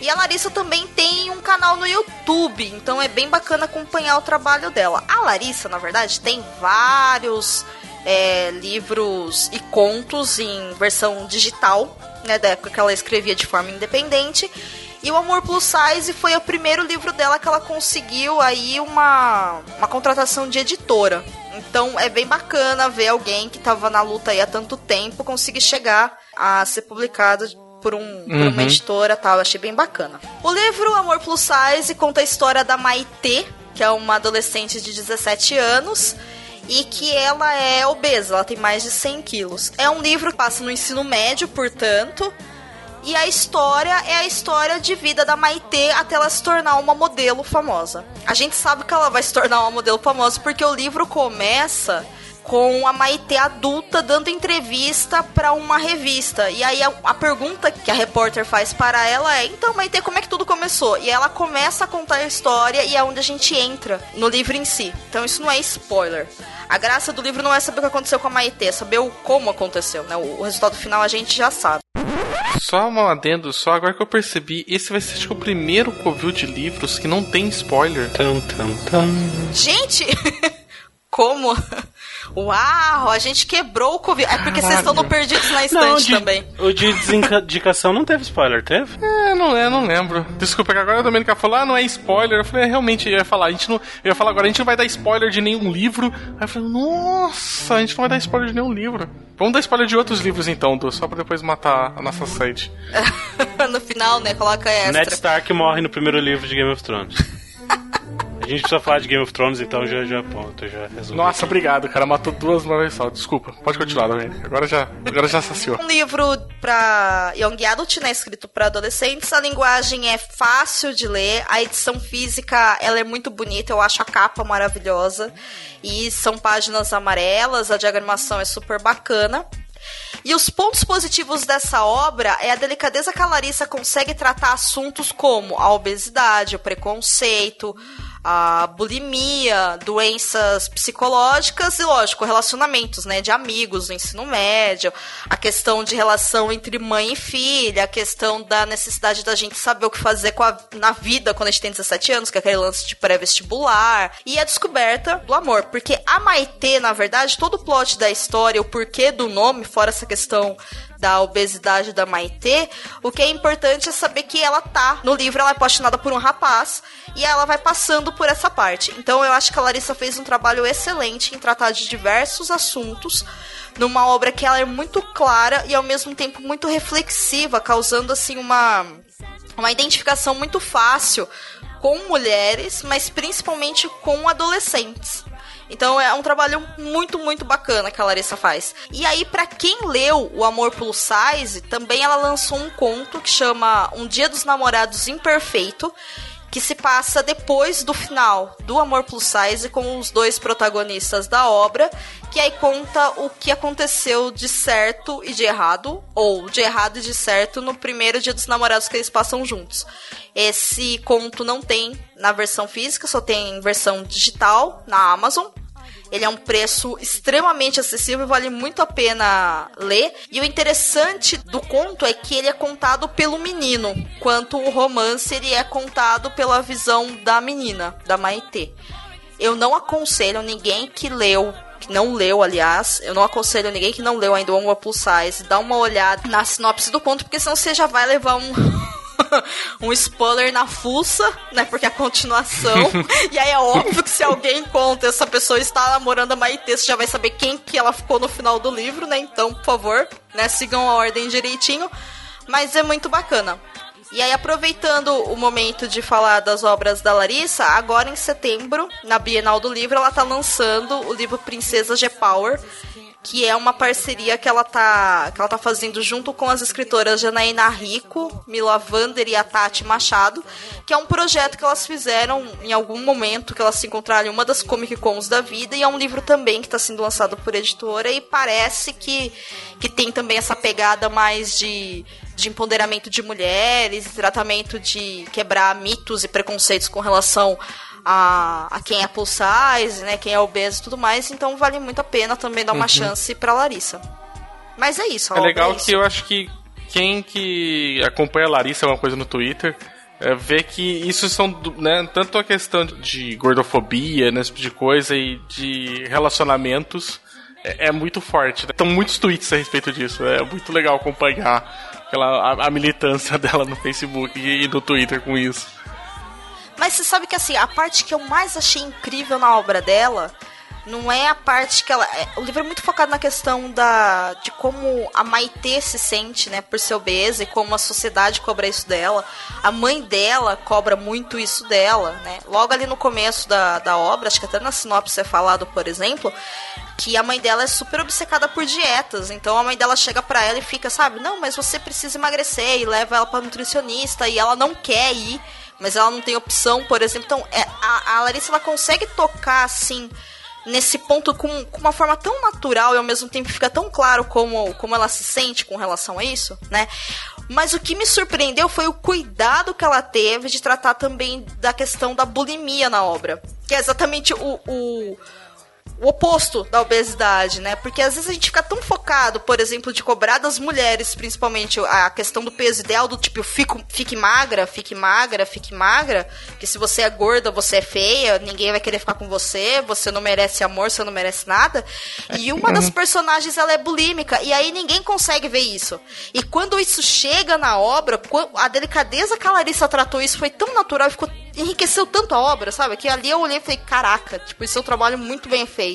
E a Larissa também tem um canal no YouTube, então é bem bacana acompanhar o trabalho dela. A Larissa, na verdade, tem vários é, livros e contos em versão digital, né, da época que ela escrevia de forma independente. E o Amor Plus Size foi o primeiro livro dela que ela conseguiu aí uma, uma contratação de editora. Então é bem bacana ver alguém que estava na luta aí há tanto tempo conseguir chegar a ser publicado por, um, por uma Uhum. editora tal. Eu achei bem bacana. O livro Amor Plus Size conta a história da Maitê, que é uma adolescente de 17 anos e que ela é obesa, ela tem mais de 100 quilos. É um livro que passa no ensino médio, portanto, e a história é a história de vida da Maitê até ela se tornar uma modelo famosa. A gente sabe que ela vai se tornar uma modelo famosa porque o livro começa com a Maitê adulta dando entrevista para uma revista. E aí a, a pergunta que a repórter faz para ela é: "Então, Maitê, como é que tudo começou?" E ela começa a contar a história e é onde a gente entra no livro em si. Então isso não é spoiler. A graça do livro não é saber o que aconteceu com a Maitê, é saber o como aconteceu, né? O, o resultado final a gente já sabe. Só um adendo, só agora que eu percebi, esse vai ser que o primeiro covil de livros que não tem spoiler. Tam, tam, tam. Gente, como? Uau, a gente quebrou o Covid. É porque vocês estão no Perdidos na Não, Estante de, também. o de desindicação não teve spoiler, teve? É, não é, não lembro. Desculpa, que agora a Domenica falou, ah, não é spoiler. Eu falei, é, realmente, eu ia falar, a gente não. Eu ia falar agora, a gente não vai dar spoiler de nenhum livro. Aí eu falei, nossa, a gente não vai dar spoiler de nenhum livro. Vamos dar spoiler de outros livros então, Du, só pra depois matar a nossa site. no final, né? Coloca extra. Ned Stark morre no primeiro livro de Game of Thrones. A gente precisa falar de Game of Thrones, então já, já ponto, já resolvi. Nossa, obrigado, cara. Matou duas uma vez só. Desculpa. Pode continuar, Domenica. Agora já, agora já saciou. Um livro pra Young Adult, né? Escrito pra adolescentes. A linguagem é fácil de ler. A edição física, ela é muito bonita. Eu acho a capa maravilhosa. E são páginas amarelas. A diagramação é super bacana. E os pontos positivos dessa obra é a delicadeza que a Larissa consegue tratar assuntos como a obesidade, o preconceito, a bulimia, doenças psicológicas e, lógico, relacionamentos, né, de amigos no ensino médio, a questão de relação entre mãe e filha, a questão da necessidade da gente saber o que fazer a, na vida quando a gente tem 17 anos, que é aquele lance de pré-vestibular, e a descoberta do amor, porque a Maitê, na verdade, todo o plot da história, o porquê do nome, fora essa questão da obesidade da Maitê, o que é importante é saber que ela tá no livro, ela é apaixonada por um rapaz e ela vai passando por essa parte. Então eu acho que a Larissa fez um trabalho excelente em tratar de diversos assuntos numa obra que ela é muito clara e ao mesmo tempo muito reflexiva, causando assim uma uma identificação muito fácil com mulheres, mas principalmente com adolescentes. Então é um trabalho muito, muito bacana que a Larissa faz. E aí, pra quem leu O Amor Plus Size, também ela lançou um conto que chama Um Dia dos Namorados Imperfeito, que se passa depois do final do Amor Plus Size com os dois protagonistas da obra, que aí conta o que aconteceu de certo e de errado, ou de errado e de certo no primeiro dia dos namorados que eles passam juntos. Esse conto não tem na versão física, só tem em versão digital na Amazon. Ele é um preço extremamente acessível e vale muito a pena ler. E o interessante do conto é que ele é contado pelo menino, enquanto o romance ele é contado pela visão da menina, da Maitê. Eu não aconselho ninguém que leu que não leu, aliás, eu não aconselho ninguém que não leu ainda o One Plus Size, dar uma olhada na sinopse do conto, porque senão você já vai levar um um spoiler na fuça, né? Porque é a continuação. e aí é óbvio que se alguém conta essa pessoa está namorando a Maitê, você já vai saber quem que ela ficou no final do livro, né? Então, por favor, né? Sigam a ordem direitinho. Mas é muito bacana. E aí, aproveitando o momento de falar das obras da Larissa, agora em setembro, na Bienal do Livro, ela tá lançando o livro Princesa G-Power, que é uma parceria que ela tá, que ela tá fazendo junto com as escritoras Janaína Rico, Mila Vander e a Tati Machado, que é um projeto que elas fizeram em algum momento que elas se encontraram em uma das Comic Cons da vida, e é um livro também que está sendo lançado por editora, e parece que, que tem também essa pegada mais de de empoderamento de mulheres, tratamento de quebrar mitos e preconceitos com relação a, a quem é plus size, né, quem é obeso e tudo mais, então vale muito a pena também dar uma Uhum. chance pra Larissa. Mas é isso, a É legal é isso. que eu acho que quem que acompanha a Larissa alguma coisa no Twitter é, vê que isso são né, tanto a questão de gordofobia, né, esse tipo de coisa e de relacionamentos é, é muito forte. Né? Muitos tweets a respeito disso. É muito legal acompanhar aquela, a, a militância dela no Facebook e no Twitter com isso. Mas você sabe que assim, a parte que eu mais achei incrível na obra dela não é a parte que ela. é- o livro é muito focado na questão da de como a Maitê se sente, né, por ser obesa e como a sociedade cobra isso dela. A mãe dela cobra muito isso dela, né? Logo ali no começo da, da obra, acho que até na sinopse é falado, por exemplo, que a mãe dela é super obcecada por dietas. Então a mãe dela chega pra ela e fica, sabe, não, mas você precisa emagrecer e leva ela pra nutricionista e ela não quer ir, mas ela não tem opção, por exemplo. Então é, a, a Larissa ela consegue tocar assim nesse ponto com, com uma forma tão natural e ao mesmo tempo fica tão claro como, como ela se sente com relação a isso, né? Mas o que me surpreendeu foi o cuidado que ela teve de tratar também da questão da bulimia na obra. Que é exatamente o, o, o oposto da obesidade, né? Porque às vezes a gente fica tão focado, por exemplo, de cobrar das mulheres, principalmente a questão do peso ideal, do tipo, fico, fique magra, fique magra, fique magra, que se você é gorda, você é feia, ninguém vai querer ficar com você, você não merece amor, você não merece nada. E uma das personagens, ela é bulímica, e aí ninguém consegue ver isso. E quando isso chega na obra, a delicadeza que a Larissa tratou isso foi tão natural e ficou enriqueceu tanto a obra, sabe? Que ali eu olhei e falei, caraca, tipo, isso é um trabalho muito bem feito.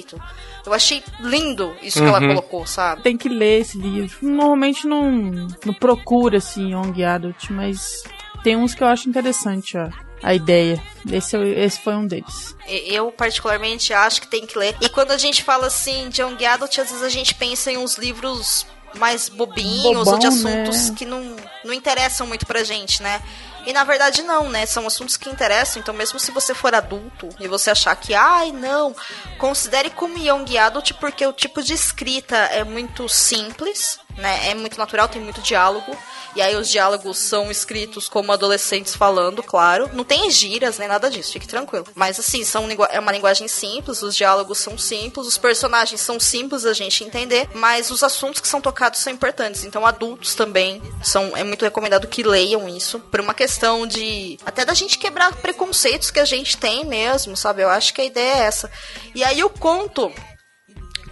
Eu achei lindo isso que ela Uhum. colocou, sabe? Tem que ler esse livro. Normalmente não, não procura assim Young Adult, mas tem uns que eu acho interessante, ó. A ideia. Esse, é- esse foi um deles. Eu, particularmente, acho que tem que ler. E quando a gente fala assim de Young Adult, às vezes a gente pensa em uns livros mais bobinhos Bobão, ou de assuntos né? que não, não interessam muito pra gente, né? E na verdade não, né? São assuntos que interessam, então mesmo se você for adulto e você achar que, ai, não, considere como Young Adult porque o tipo de escrita é muito simples, né? É muito natural, tem muito diálogo. E aí os diálogos são escritos como adolescentes falando, claro. Não tem gírias, nem nada disso, fique tranquilo. Mas assim, são é uma linguagem simples, os diálogos são simples, os personagens são simples da gente entender, mas os assuntos que são tocados são importantes. Então adultos também são é muito recomendado que leiam isso, por uma questão de até da gente quebrar preconceitos que a gente tem mesmo, sabe? Eu acho que a ideia é essa. E aí o conto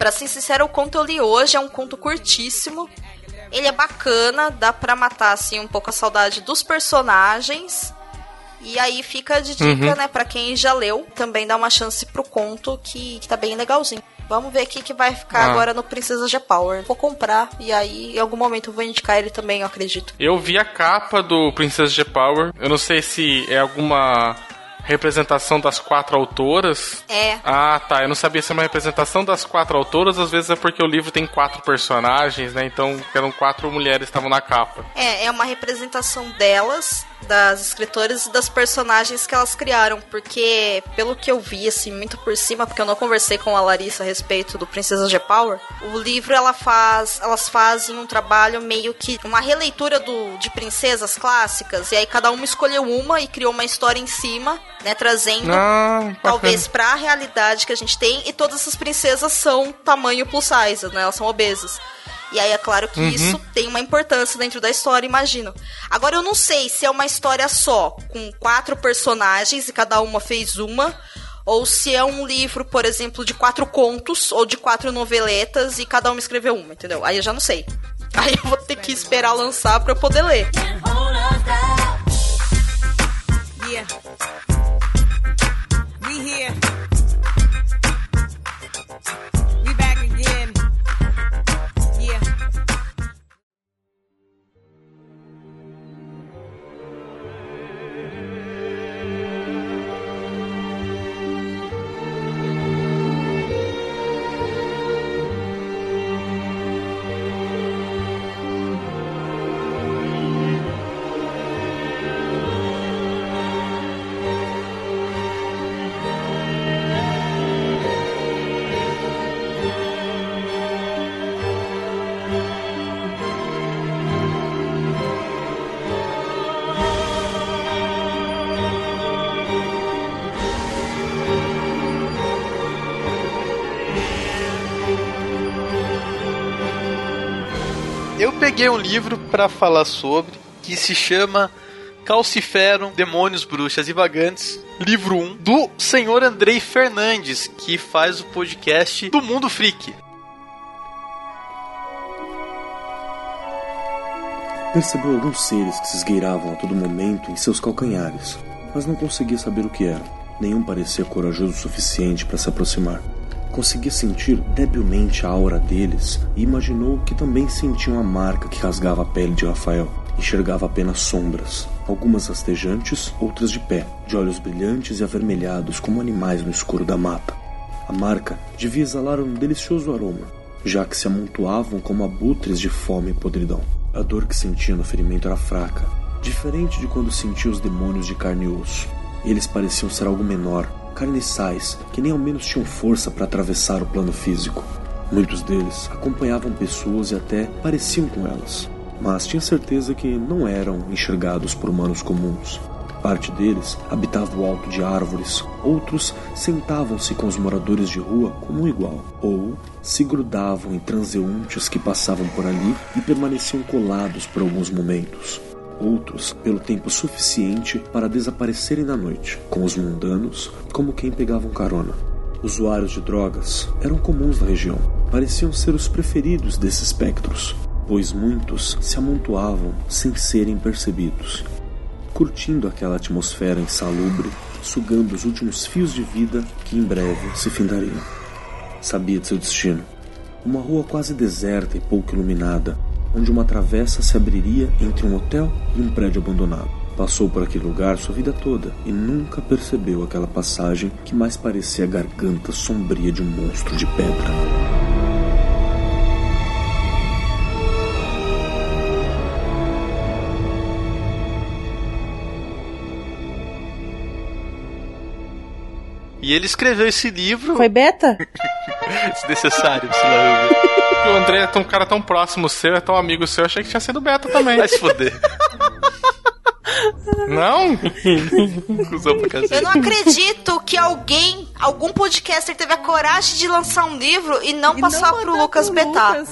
Pra ser sincero, o conto eu li hoje, é um conto curtíssimo. Ele é bacana, dá pra matar assim um pouco a saudade dos personagens. E aí fica de dica, Uhum. né, pra quem já leu, também dá uma chance pro conto que, que tá bem legalzinho. Vamos ver aqui que vai ficar Ah. agora no Princesa G Power. Vou comprar e aí em algum momento eu vou indicar ele também, eu acredito. Eu vi a capa do Princess G Power. Eu não sei se é alguma representação das quatro autoras. É. Ah, tá. Eu não sabia se é uma representação das quatro autoras. Às vezes é porque o livro tem quatro personagens, né? Então eram quatro mulheres que estavam na capa. É, é uma representação delas, das escritoras e das personagens que elas criaram, porque pelo que eu vi, assim, muito por cima, porque eu não conversei com a Larissa a respeito do Princesa G Power, o livro ela faz, elas fazem um trabalho meio que uma releitura do, de princesas clássicas, e aí cada uma escolheu uma e criou uma história em cima, né, trazendo Ah, talvez pra a realidade que a gente tem, e todas essas princesas são tamanho plus size, né? Elas são obesas. E aí é claro que Uhum. isso tem uma importância dentro da história, imagino. Agora eu não sei se é uma história só, com quatro personagens e cada uma fez uma, ou se é um livro, por exemplo, de quatro contos ou de quatro noveletas e cada uma escreveu uma, entendeu? Aí eu já não sei. Aí eu vou ter que esperar lançar pra eu poder ler. Yeah. We here. Peguei um livro pra falar sobre que se chama Calciferum, Demônios, Bruxas e Vagantes, livro 1, do senhor Andrei Fernandes, que faz o podcast do Mundo Freak. Percebeu alguns seres que se esgueiravam a todo momento em seus calcanhares, mas não conseguia saber o que eram. Nenhum parecia corajoso o suficiente para se aproximar. Conseguia sentir debilmente a aura deles e imaginou que também sentiam a marca que rasgava a pele de Rafael. Enxergava apenas sombras, algumas rastejantes, outras de pé, de olhos brilhantes e avermelhados como animais no escuro da mata. A marca devia exalar um delicioso aroma, já que se amontoavam como abutres de fome e podridão. A dor que sentia no ferimento era fraca, diferente de quando sentia os demônios de carne e osso. Eles pareciam ser algo menor, carniçais, que nem ao menos tinham força para atravessar o plano físico. Muitos deles acompanhavam pessoas e até pareciam com elas, mas tinha certeza que não eram enxergados por humanos comuns. Parte deles habitava o alto de árvores, outros sentavam-se com os moradores de rua como um igual, ou se grudavam em transeuntes que passavam por ali e permaneciam colados por alguns momentos. Outros, pelo tempo suficiente para desaparecerem na noite, com os mundanos como quem pegavam carona. Usuários de drogas eram comuns na região, pareciam ser os preferidos desses espectros, pois muitos se amontoavam sem serem percebidos curtindo aquela atmosfera insalubre, sugando os últimos fios de vida que em breve se findariam. Sabia de seu destino. Uma rua quase deserta e pouco iluminada, onde uma travessa se abriria entre um hotel e um prédio abandonado. Passou por aquele lugar sua vida toda e nunca percebeu aquela passagem que mais parecia a garganta sombria de um monstro de pedra. E ele escreveu esse livro. Foi beta? Desnecessário, sei lá. O André é um cara tão próximo seu, é tão amigo seu, eu achei que tinha sido beta também. Vai se foder. Não? Eu não acredito que alguém, algum podcaster teve a coragem de lançar um livro e não passar pro Lucas betar.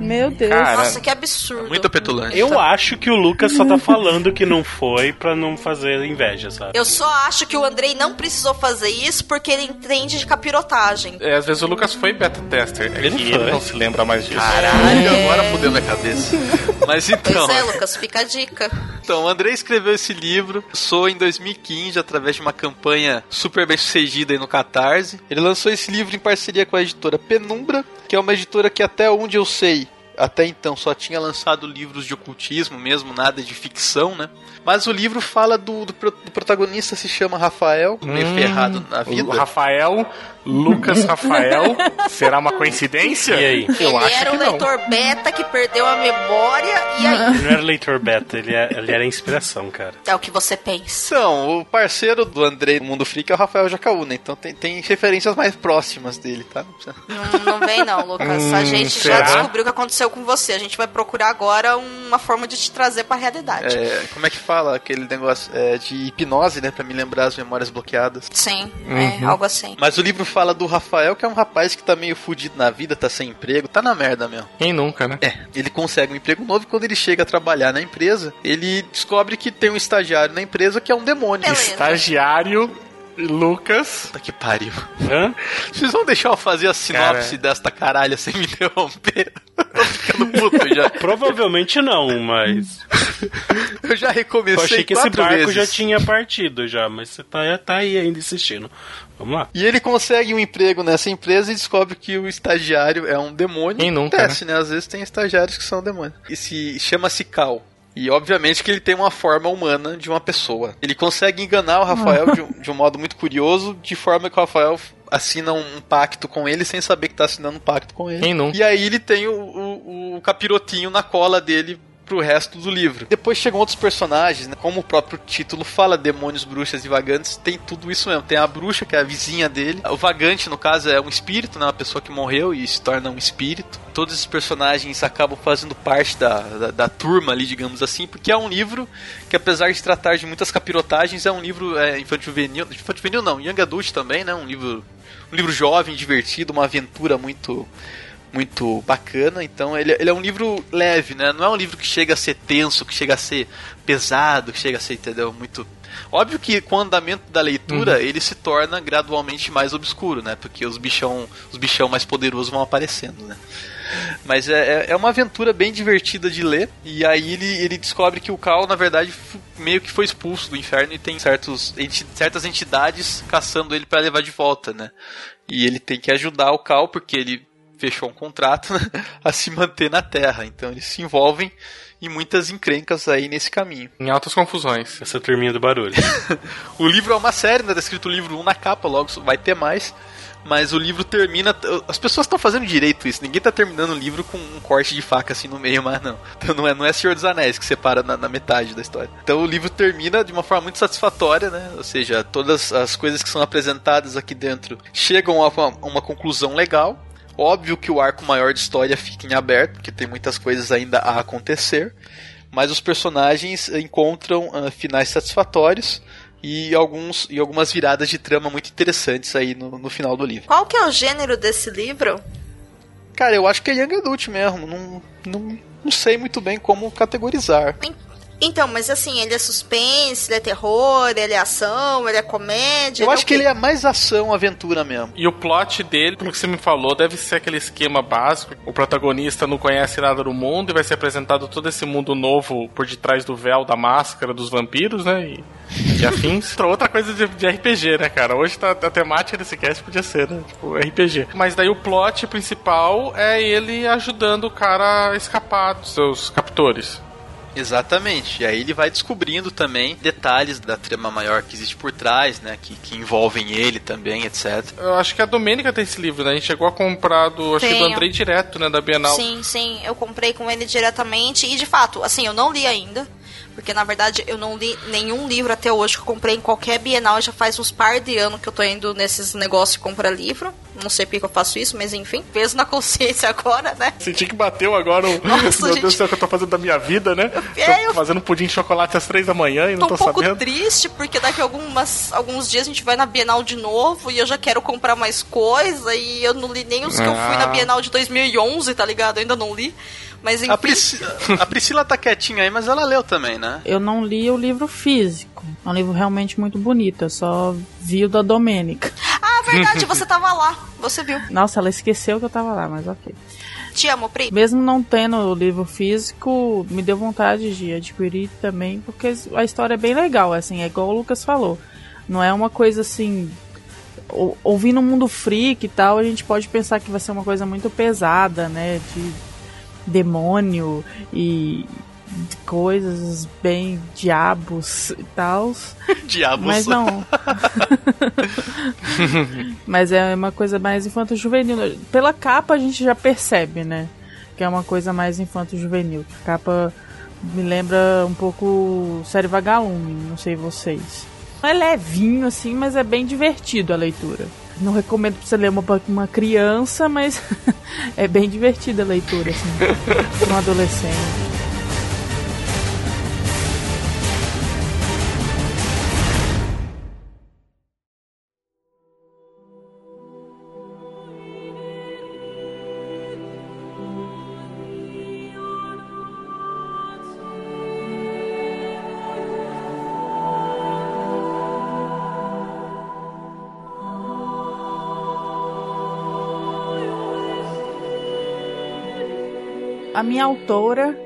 Meu Deus. Cara, Nossa, que absurdo. Muito petulante. Eu acho que o Lucas só tá falando que não foi pra não fazer inveja, sabe? Eu só acho que o Andrei não precisou fazer isso porque ele entende de capirotagem. É, às vezes o Lucas foi beta tester. É Ele que ele não se lembra mais disso. Caralho, agora fudeu minha cabeça. Mas então. Pois é, Lucas, fica a dica. Então, o André escreveu esse livro, sou em 2015, através de uma campanha super bem sucedida aí no Catarse. Ele lançou esse livro em parceria com a editora Penumbra, que é uma editora que até onde eu sei, até então só tinha lançado livros de ocultismo mesmo, nada de ficção, né? Mas o livro fala do, do, do protagonista, se chama Rafael, meio Hum, ferrado na O vida. Rafael, Lucas Rafael, será uma coincidência? E aí? Eu ele acho era que o não. leitor beta que perdeu a memória e aí? Ele não era leitor beta, ele, é- ele era inspiração, cara. É o que você pensa. Então, o parceiro do Andrei no Mundo Freak é o Rafael Jacaú, né? Então tem, tem referências mais próximas dele, tá? Não precisa- Não, não vem não, Lucas. a Hum, gente será? já descobriu o que aconteceu com você. A gente vai procurar agora uma forma de te trazer pra realidade. É, como é que fala aquele negócio é, de hipnose, né? Pra me lembrar as memórias bloqueadas. Sim, Uhum. é algo assim. Mas o livro fala do Rafael, que é um rapaz que tá meio fudido na vida, tá sem emprego, tá na merda mesmo. Quem nunca, né? É, ele consegue um emprego novo e quando ele chega a trabalhar na empresa, ele descobre que tem um estagiário na empresa que é um demônio. Estagiário Lucas. Puta que pariu. Hã? Vocês vão deixar eu fazer a sinopse desta caralha sem me interromper? Tô ficando puto já. Provavelmente não, mas. Eu já recomecei Eu achei que esse barco vezes. já tinha partido já, mas você tá, tá aí ainda insistindo. Vamos lá. E ele consegue um emprego nessa empresa e descobre que o estagiário é um demônio. Quem nunca, Acontece, né? Às vezes tem estagiários que são demônios. E se chama-se Cal. E obviamente que ele tem uma forma humana de uma pessoa. Ele consegue enganar o Rafael de, um, de um modo muito curioso, de forma que o Rafael assina um, um pacto com ele sem saber que tá assinando um pacto com ele. Quem nunca? E aí ele tem o, o, o capirotinho na cola dele pro resto do livro. Depois chegam outros personagens, né? Como o próprio título fala, demônios, bruxas e vagantes, tem tudo isso mesmo. Tem a bruxa, que é a vizinha dele. O vagante, no caso, é um espírito, né? Uma pessoa que morreu e se torna um espírito. Todos esses personagens acabam fazendo parte da, da, da turma ali, digamos assim, porque é um livro que, apesar de tratar de muitas capirotagens, é um livro é, infantil juvenil. Infantil juvenil não, Young Adult também, né? Um livro, um livro jovem, divertido, uma aventura muito muito bacana. Então ele, ele é um livro leve, né? Não é um livro que chega a ser tenso, que chega a ser pesado, que chega a ser, entendeu? Muito. Óbvio que com o andamento da leitura Uhum. ele se torna gradualmente mais obscuro, né? Porque os bichão, os bichão mais poderosos vão aparecendo, né? Mas é, é- é uma aventura bem divertida de ler. E aí ele, ele descobre que o Cal, na verdade, meio que foi expulso do inferno e tem certos, enti- certas entidades caçando ele para levar de volta, né? E ele tem que ajudar o Cal porque ele fechou um contrato né, a se manter na Terra. Então eles se envolvem em muitas encrencas aí nesse caminho. Em altas confusões. Essa turminha do barulho. O livro é uma série, né? Tá escrito livro 1 na capa, logo vai ter mais. Mas o livro termina. As pessoas estão fazendo direito isso. Ninguém tá terminando o livro com um corte de faca assim no meio, mas não. Então não é, não é Senhor dos Anéis que separa na, na metade da história. Então o livro termina de uma forma muito satisfatória, né? Ou seja, todas as coisas que são apresentadas aqui dentro chegam a uma, a uma conclusão legal. Óbvio que o arco maior de história fica em aberto, porque tem muitas coisas ainda a acontecer. Mas os personagens encontram ah, finais satisfatórios e, alguns, e algumas viradas de trama muito interessantes aí no, no final do livro. Qual que é o gênero desse livro? Cara, eu acho que é Young Adult mesmo. Não, não, não sei muito bem como categorizar. Então, mas assim, ele é suspense, ele é terror, ele é ação, ele é comédia. Eu é acho que ele é mais ação, aventura mesmo. E o plot dele, pelo que você me falou, deve ser aquele esquema básico. O protagonista não conhece nada do mundo e vai ser apresentado todo esse mundo novo por detrás do véu, da máscara, dos vampiros, né? E, e afins. Outra- Outra coisa de, de RPG, né, cara? Hoje tá, a temática desse cast podia ser, né? Tipo, RPG. Mas daí o plot principal é ele ajudando o cara a escapar dos seus captores. Exatamente. E aí ele vai descobrindo também detalhes da trama maior que existe por trás, né? Que, que envolvem ele também, etc. Eu acho que a Domênica tem esse livro, né? A gente chegou a comprar do, acho que do. Andrei direto, né? Da Bienal. Sim, sim, eu comprei com ele diretamente e de fato, assim, eu não li ainda. Porque na verdade eu não li nenhum livro até hoje que eu comprei em qualquer Bienal. Já faz uns par de anos que eu tô indo nesses negócios de comprar livro. Não sei porque que eu faço isso, mas enfim, peso na consciência agora, né? Senti que bateu agora o. Nossa, Meu gente. Deus do céu, o que eu tô fazendo da minha vida, né? É, tô fazendo pudim de chocolate às três da manhã e não Tô tô, um pouco sabendo. triste, porque daqui a algumas, alguns dias a gente vai na Bienal de novo e eu já quero comprar mais coisa e eu não li nem os que eu fui na Ah. Bienal de 2011, tá ligado? Eu ainda não li. Mas enfim. A, Priscila, a Priscila tá quietinha aí, mas ela leu também, né? Eu não li o livro físico. É um livro realmente muito bonito. Eu só vi o da Domênica. Ah, verdade, você tava lá. Você viu. Nossa, ela esqueceu que eu tava lá, mas ok. Te amo, Pri. Mesmo não tendo o livro físico, me deu vontade de adquirir também, porque a história é bem legal, assim, é igual o Lucas falou. Não é uma coisa assim. ou- Ouvindo o mundo freak e tal, a gente pode pensar que vai ser uma coisa muito pesada, né? De demônio e coisas bem diabos e tal. Diabos. Mas não. Mas é uma coisa mais infanto-juvenil. Pela capa a gente já percebe, né? Que é uma coisa mais infanto-juvenil. A capa me lembra um pouco série Vagalume, não sei vocês. É levinho assim, mas é bem divertido a leitura. Não recomendo pra você ler uma, pra uma criança, mas é bem divertida a leitura, assim, para um adolescente. A minha autora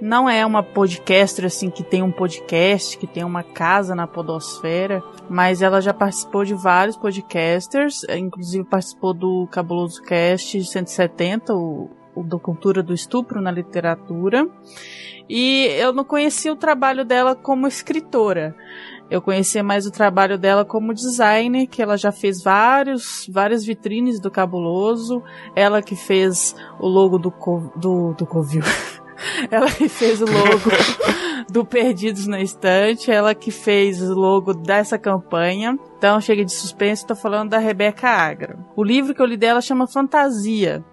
não é uma podcaster assim que tem um podcast, que tem uma casa na podosfera, mas ela já participou de vários podcasters, inclusive participou do Cabuloso Cast 170, o, o da cultura do estupro na literatura. E eu não conhecia o trabalho dela como escritora. Eu conhecia mais o trabalho dela como designer, que ela já fez vários, várias vitrines do Cabuloso. Ela que fez o logo do, Co- do, do Covil. ela que fez o logo do Perdidos na Estante. Ela que fez o logo dessa campanha. Então, chega de suspense, estou falando da Rebeca Agra. O livro que eu li dela chama Fantasia.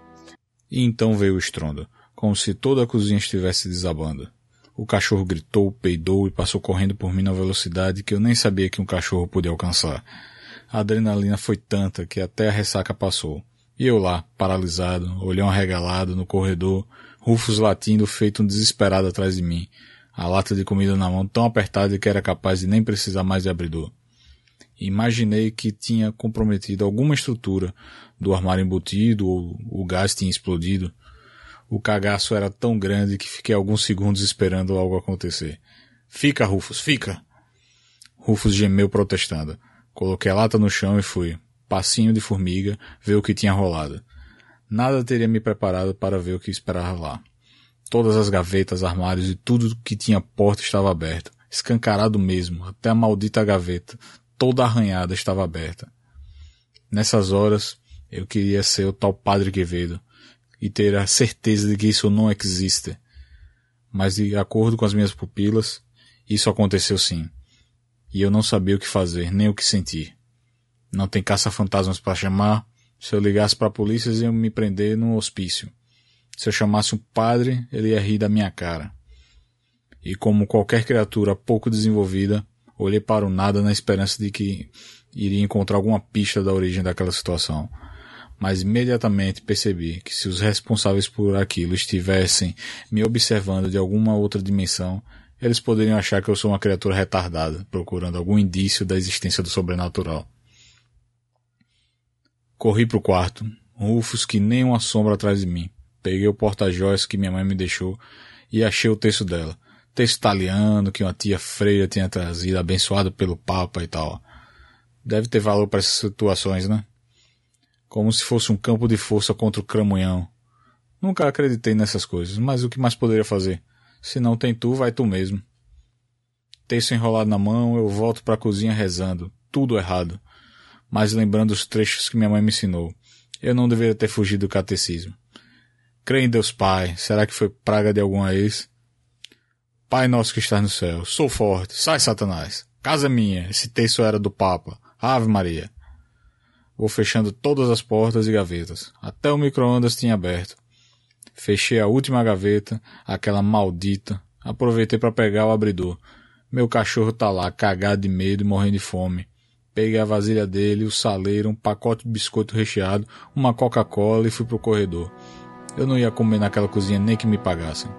E então veio o estrondo, como se toda a cozinha estivesse desabando. O cachorro gritou, peidou e passou correndo por mim na velocidade que eu nem sabia que um cachorro podia alcançar. A adrenalina foi tanta que até a ressaca passou. E eu lá, paralisado, olhão arregalado no corredor, Rufus latindo feito um desesperado atrás de mim, a lata de comida na mão tão apertada que era capaz de nem precisar mais de abridor. Imaginei que tinha comprometido alguma estrutura do armário embutido ou o gás tinha explodido. O cagaço era tão grande que fiquei alguns segundos esperando algo acontecer. Fica, Rufus, fica! Rufus gemeu protestando. Coloquei a lata no chão e fui, passinho de formiga, ver o que tinha rolado. Nada teria me preparado para ver o que esperava lá. Todas as gavetas, armários e tudo que tinha porta estava aberto. Escancarado mesmo, até a maldita gaveta, toda arranhada, estava aberta. Nessas horas, eu queria ser o tal Padre Quevedo e ter a certeza de que isso não existe. Mas de acordo com as minhas pupilas, isso aconteceu sim. E eu não sabia o que fazer, nem o que sentir. Não tem caça-fantasmas para chamar. Se eu ligasse para a polícia, eles iam me prender num hospício. Se eu chamasse um padre, ele ia rir da minha cara. E como qualquer criatura pouco desenvolvida, olhei para o nada na esperança de que iria encontrar alguma pista da origem daquela situação. Mas imediatamente percebi que se os responsáveis por aquilo estivessem me observando de alguma outra dimensão, eles poderiam achar que eu sou uma criatura retardada, procurando algum indício da existência do sobrenatural. Corri pro quarto, Rufus que nem uma sombra atrás de mim. Peguei o porta-joias que minha mãe me deixou e achei o texto dela. Texto italiano que uma tia freira tinha trazido, abençoado pelo Papa e tal. Deve ter valor para essas situações, né? Como se fosse um campo de força contra o cramunhão. Nunca acreditei nessas coisas, mas o que mais poderia fazer? Se não tem tu, vai tu mesmo. Texto enrolado na mão, eu volto para a cozinha rezando. Tudo errado. Mas lembrando os trechos que minha mãe me ensinou. Eu não deveria ter fugido do catecismo. Creio em Deus Pai. Será que foi praga de alguma ex? Pai nosso que estás no céu, sou forte, sai Satanás. Casa minha, esse texto era do Papa. Ave Maria. Vou fechando todas as portas e gavetas. Até o micro-ondas tinha aberto. Fechei a última gaveta, aquela maldita. Aproveitei para pegar o abridor. Meu cachorro tá lá, cagado de medo e morrendo de fome. Peguei a vasilha dele, o saleiro, um pacote de biscoito recheado, uma Coca-Cola e fui pro corredor. Eu não ia comer naquela cozinha nem que me pagassem.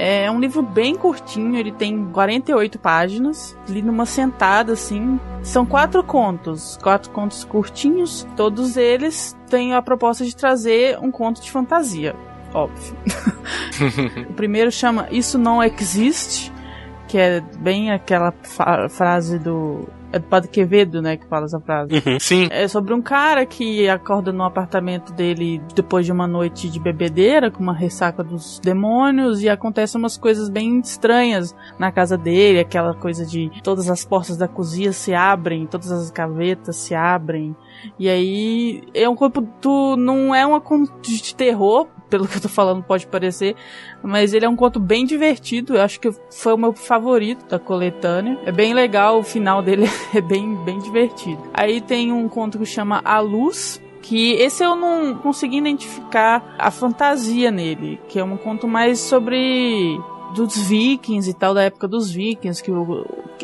É um livro bem curtinho, ele tem 48 páginas, li numa sentada assim. São quatro contos, quatro contos curtinhos, todos eles têm a proposta de trazer um conto de fantasia, óbvio. o primeiro chama Isso Não Existe, que é bem aquela frase do. É do Padre Quevedo, né, que fala essa frase. sim. É sobre um cara que acorda no apartamento dele depois de uma noite de bebedeira, com uma ressaca dos demônios, e acontecem umas coisas bem estranhas na casa dele, aquela coisa de todas as portas da cozinha se abrem, todas as gavetas se abrem. E aí é um corpo tu não é uma conto de terror, pelo que eu tô falando pode parecer, mas ele é um conto bem divertido, eu acho que foi o meu favorito da coletânea. É bem legal, o final dele é bem bem divertido. Aí tem um conto que chama A Luz, que esse eu não consegui identificar a fantasia nele, que é um conto mais sobre dos vikings e tal, da época dos vikings, que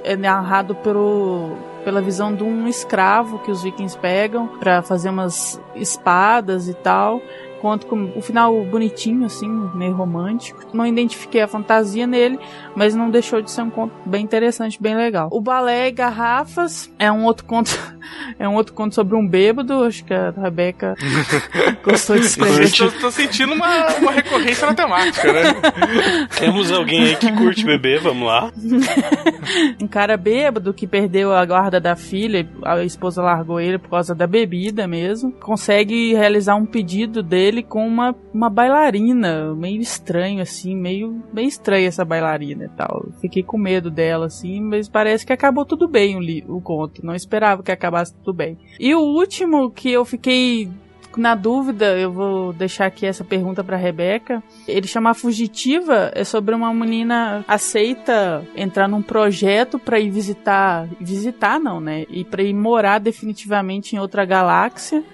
é narrado pelo, pela visão de um escravo que os vikings pegam pra fazer umas espadas e tal. Conto com o final bonitinho, assim, meio romântico. Não identifiquei a fantasia nele, mas não deixou de ser um conto bem interessante, bem legal. O Balé e Garrafas é um outro conto, é um outro conto sobre um bêbado, acho que a Rebeca gostou de escrever. Tô, tô sentindo uma, uma recorrência na temática, né? Temos alguém aí que curte beber, vamos lá. um cara bêbado que perdeu a guarda da filha, a esposa largou ele por causa da bebida mesmo, consegue realizar um pedido dele com uma, uma bailarina, meio estranho assim, meio bem estranha essa bailarina e tal. Fiquei com medo dela assim, mas parece que acabou tudo bem o, o conto, não esperava que acabasse tudo bem. E o último que eu fiquei na dúvida, eu vou deixar aqui essa pergunta pra Rebeca. Ele chama Fugitiva, é sobre uma menina aceita entrar num projeto pra ir visitar, visitar não, né? E pra ir morar definitivamente em outra galáxia.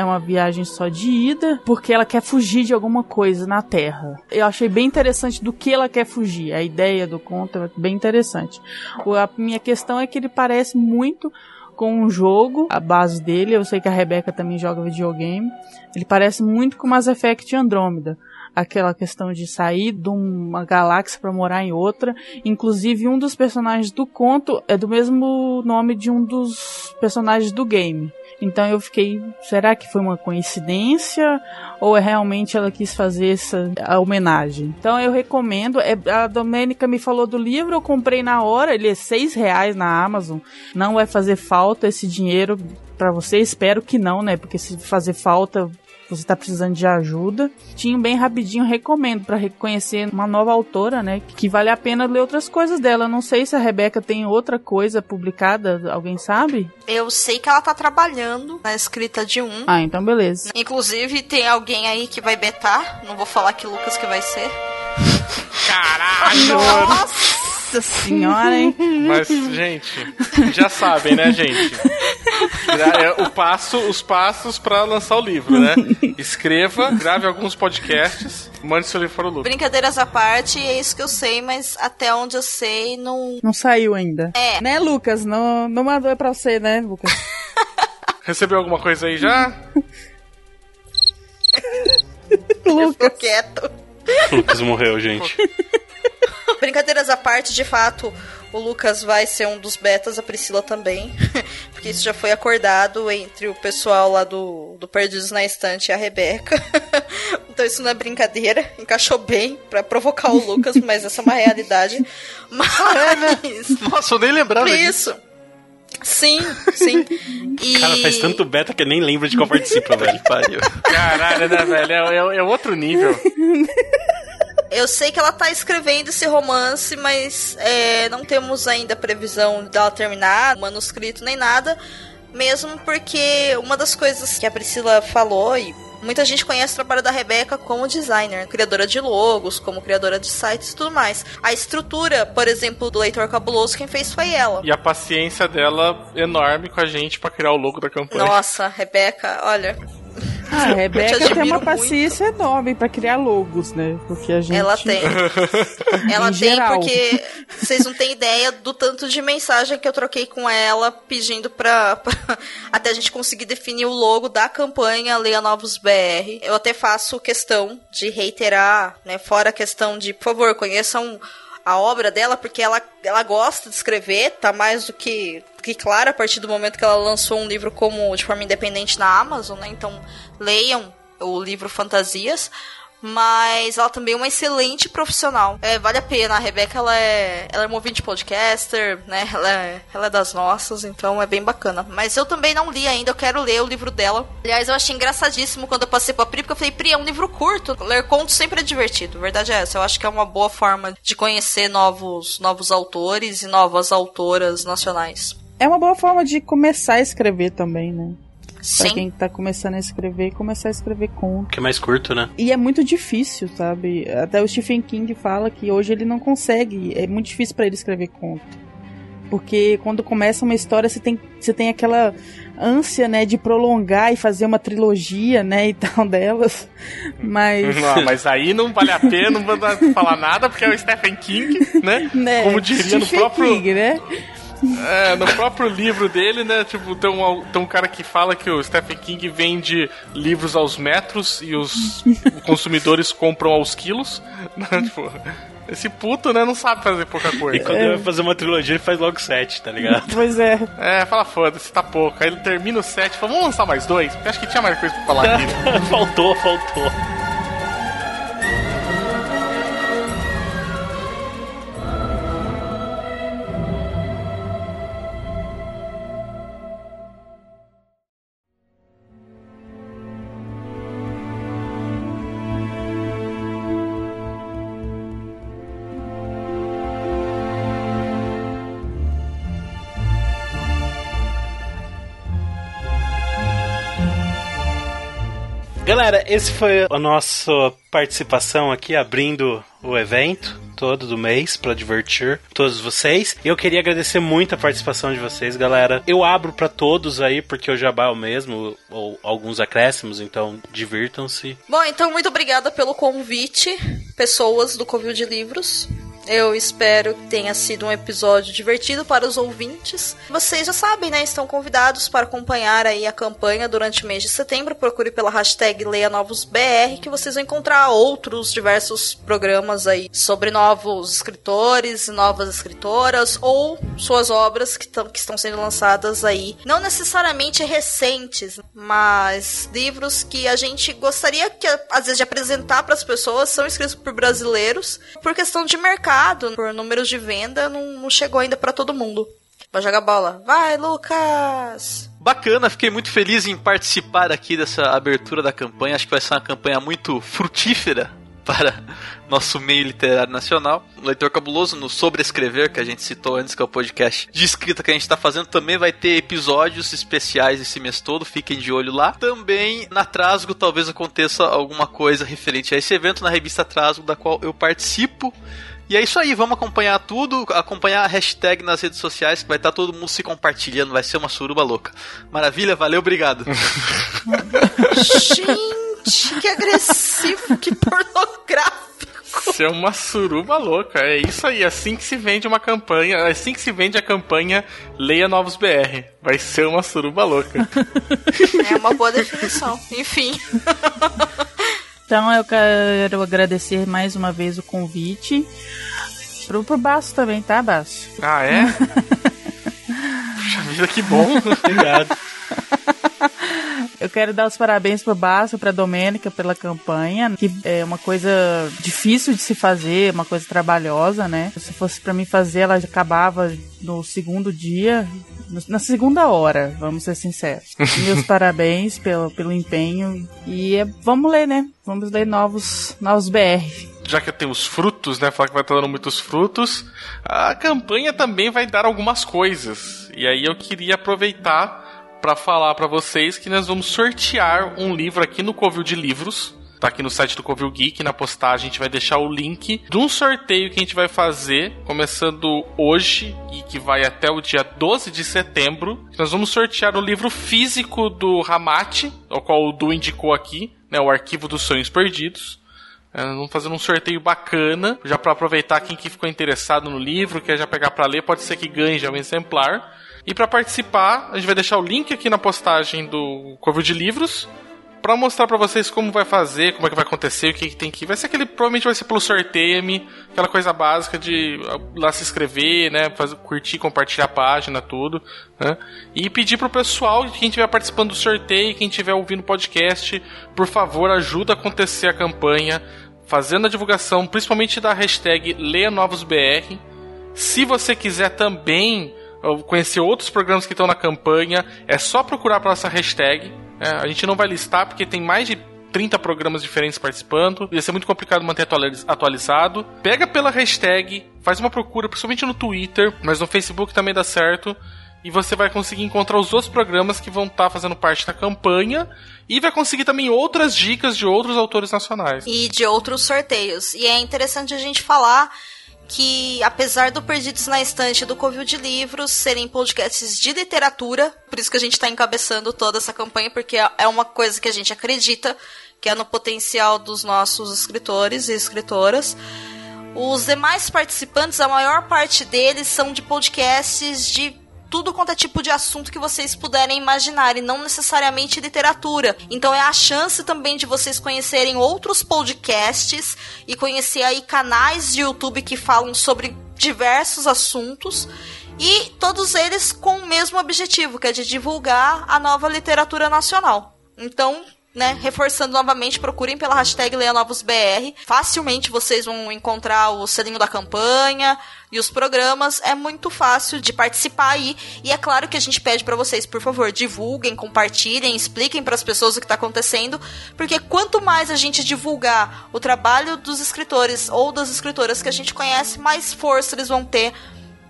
É uma viagem só de ida, porque ela quer fugir de alguma coisa na Terra. Eu achei bem interessante do que ela quer fugir. A ideia do conto é bem interessante. A minha questão é que ele parece muito com um jogo, a base dele. Eu sei que a Rebeca também joga videogame. Ele parece muito com Mass Effect Andromeda. Aquela questão de sair de uma galáxia para morar em outra. Inclusive, um dos personagens do conto é do mesmo nome de um dos personagens do game. Então eu fiquei, será que foi uma coincidência ou é realmente ela quis fazer essa homenagem? Então eu recomendo. É, a Domênica me falou do livro, eu comprei na hora. Ele é seis reais na Amazon. Não vai fazer falta esse dinheiro para você. Espero que não, né? Porque se fazer falta você está precisando de ajuda. Tinha bem rapidinho, recomendo para reconhecer uma nova autora, né? Que vale a pena ler outras coisas dela. Não sei se a Rebeca tem outra coisa publicada, alguém sabe? Eu sei que ela tá trabalhando na escrita de um. Ah, então beleza. Inclusive, tem alguém aí que vai betar. Não vou falar que Lucas que vai ser. Caralho! Nossa senhora, hein? Mas, gente, já sabem, né, gente? É o passo, os passos pra lançar o livro, né? Escreva, grave alguns podcasts, mande seu livro para o Lucas. Brincadeiras à parte, é isso que eu sei, mas até onde eu sei, não. Não saiu ainda. É. Né, Lucas? Não, não mandou pra você, né, Lucas? Recebeu alguma coisa aí já? Ficou quieto. Lucas morreu, gente. Brincadeiras à parte, de fato, o Lucas vai ser um dos betas, a Priscila também. Porque isso já foi acordado entre o pessoal lá do, do Perdidos na Estante e a Rebeca. então isso não é brincadeira, encaixou bem pra provocar o Lucas, mas essa é uma realidade. Mas. Nossa, eu nem lembrava Isso. Sim, sim. E... Cara, faz tanto beta que eu nem lembro de qual participa, velho. Pariu. Caralho, né, velho? É, é- é outro nível. Eu sei que ela tá escrevendo esse romance, mas é, não temos ainda previsão dela terminar, manuscrito nem nada. Mesmo porque uma das coisas que a Priscila falou, e muita gente conhece o trabalho da Rebeca como designer, criadora de logos, como criadora de sites e tudo mais. A estrutura, por exemplo, do Leitor Cabuloso, quem fez foi ela. E a paciência dela enorme com a gente pra criar o logo da campanha. Nossa, Rebeca, olha. Ah, a Rebeca te tem uma paciência enorme pra criar logos, né? Porque a gente. Ela tem. Ela Em tem geral. porque vocês não têm ideia do tanto de mensagem que eu troquei com ela pedindo pra, pra- até a gente conseguir definir o logo da campanha Leia Novos BR. Eu até faço questão de reiterar, né, fora a questão de, por favor, conheçam a obra dela, porque ela, ela gosta de escrever, tá mais do que, do que claro a partir do momento que ela lançou um livro como de forma independente na Amazon, né? Então leiam o livro Fantasias. Mas ela também é uma excelente profissional. É, vale a pena. A Rebeca, ela é, ela é uma ouvinte podcaster, né? Ela é, ela é das nossas, então é bem bacana. Mas eu também não li ainda, eu quero ler o livro dela. Aliás, eu achei engraçadíssimo quando eu passei pra Pri, porque eu falei, Pri, é um livro curto. Ler contos sempre é divertido. Verdade é essa. Eu acho que é uma boa forma de conhecer novos, novos autores e novas autoras nacionais. É uma boa forma de começar a escrever também, né? Pra Sim. quem tá começando a escrever, começar a escrever conto. Que é mais curto, né? E é muito difícil, sabe? Até o Stephen King fala que hoje ele não consegue, é muito difícil pra ele escrever conto. Porque quando começa uma história, você tem, você tem aquela ânsia, né, de prolongar e fazer uma trilogia, né, e tal delas. Mas Não, mas aí não vale a pena, não vou falar nada, porque é o Stephen King, né? né, Como diria no Stephen próprio. King, né? É, no próprio livro dele, né? Tipo, tem um, tem um cara que fala que o Stephen King vende livros aos metros e os consumidores compram aos quilos. né, tipo, esse puto, né, não sabe fazer pouca coisa. E quando ele vai fazer uma trilogia, ele faz logo sete, tá ligado? Pois é. É, fala foda-se, tá pouco. Aí ele termina o set, fala, vamos lançar mais dois? Porque acho que tinha mais coisa pra falar aqui. faltou, faltou. Galera, esse foi a nossa participação aqui, abrindo o evento todo do mês para divertir todos vocês. Eu queria agradecer muito a participação de vocês, galera. Eu abro para todos aí, porque o jabá é o mesmo, ou alguns acréscimos, então divirtam-se. Bom, então muito obrigada pelo convite, pessoas do Covil de Livros. Eu espero que tenha sido um episódio divertido para os ouvintes. Vocês já sabem, né? Estão convidados para acompanhar aí a campanha durante o mês de setembro. Procure pela hashtag Leia Novos BR que vocês vão encontrar outros diversos programas aí sobre novos escritores e novas escritoras ou suas obras que, tão, que estão sendo lançadas aí. Não necessariamente recentes, mas livros que a gente gostaria que às vezes de apresentar para as pessoas são escritos por brasileiros por questão de mercado, por números de venda, não, não chegou ainda para todo mundo. Vai jogar bola. Vai, Lucas! Bacana, fiquei muito feliz em participar aqui dessa abertura da campanha. Acho que vai ser uma campanha muito frutífera para nosso meio literário nacional. O Leitor Cabuloso, no Sobrescrever, que a gente citou antes, que é o podcast de escrita que a gente está fazendo, também vai ter episódios especiais esse mês todo, fiquem de olho lá. Também na Trasgo talvez aconteça alguma coisa referente a esse evento na revista Trasgo, da qual eu participo. E é isso aí, vamos acompanhar tudo, acompanhar a hashtag nas redes sociais, que vai estar todo mundo se compartilhando, vai ser uma suruba louca. Maravilha, valeu, obrigado. Gente, que agressivo, que pornográfico. Ser uma suruba louca. É isso aí, assim que se vende uma campanha, é assim que se vende a campanha Leia Novos BR. Vai ser uma suruba louca. É uma boa definição. Enfim. Então eu quero agradecer mais uma vez o convite. Pro, pro Baço também, tá, Baço? Ah, é? Puxa vida, que bom. Obrigado. Eu quero dar os parabéns pro Baço, pra Domênica pela campanha, que é uma coisa difícil de se fazer, uma coisa trabalhosa, né? Se fosse pra mim fazer, ela acabava no segundo dia, na segunda hora, vamos ser sinceros. Meus parabéns pelo, pelo empenho e é, vamos ler, né? Vamos ler novos, novos BR. já que tem os frutos, né? Falar que vai estar dando muitos frutos, a campanha também vai dar algumas coisas. E aí eu queria aproveitar para falar para vocês que nós vamos sortear um livro aqui no Covil de Livros. Tá aqui no site do Covil Geek, na postagem a gente vai deixar o link de um sorteio que a gente vai fazer, começando hoje e que vai até o dia 12 de setembro. Nós vamos sortear o livro físico do Ramate, ao qual o Du indicou aqui, né, o Arquivo dos Sonhos Perdidos. É, vamos fazer um sorteio bacana, já para aproveitar quem que ficou interessado no livro, quer já pegar para ler, pode ser que ganhe já um exemplar. E para participar, a gente vai deixar o link aqui na postagem do Covil de Livros para mostrar para vocês como vai fazer, como é que vai acontecer, o que, que tem que. Vai ser aquele, provavelmente vai ser pelo sorteio, aquela coisa básica de ah, lá se inscrever, né, fazer, curtir, compartilhar a página, tudo, né? E pedir pro pessoal, quem estiver participando do sorteio, quem estiver ouvindo o podcast, por favor, ajuda a acontecer a campanha, fazendo a divulgação, principalmente da hashtag Leia Novos BR. Se você quiser também conhecer outros programas que estão na campanha, é só procurar para essa hashtag. né? a gente não vai listar porque tem mais de 30 programas diferentes participando. Ia ser muito complicado manter atualiz- atualizado. Pega pela hashtag, faz uma procura, principalmente no Twitter, mas no Facebook também dá certo. E você vai conseguir encontrar os outros programas que vão estar fazendo parte da campanha. E vai conseguir também outras dicas de outros autores nacionais. e de outros sorteios. E é interessante a gente falar que, apesar do Perdidos na Estante do Covil de Livros serem podcasts de literatura, por isso que a gente está encabeçando toda essa campanha, porque é- é uma coisa que a gente acredita, que é no potencial dos nossos escritores e escritoras. Os demais participantes, a maior parte deles são de podcasts de tudo quanto é tipo de assunto que vocês puderem imaginar e não necessariamente literatura. Então é a chance também de vocês conhecerem outros podcasts e conhecer aí canais de YouTube que falam sobre diversos assuntos e todos eles com o mesmo objetivo, que é de divulgar a nova literatura nacional. Então, né, reforçando novamente, procurem pela hashtag Leia Novos BR. Facilmente vocês vão encontrar o selinho da campanha e os programas. É muito fácil de participar aí. E é claro que a gente pede para vocês, por favor, divulguem, compartilhem, expliquem para as pessoas o que está acontecendo, porque quanto mais a gente divulgar o trabalho dos escritores ou das escritoras que a gente conhece, mais força eles vão ter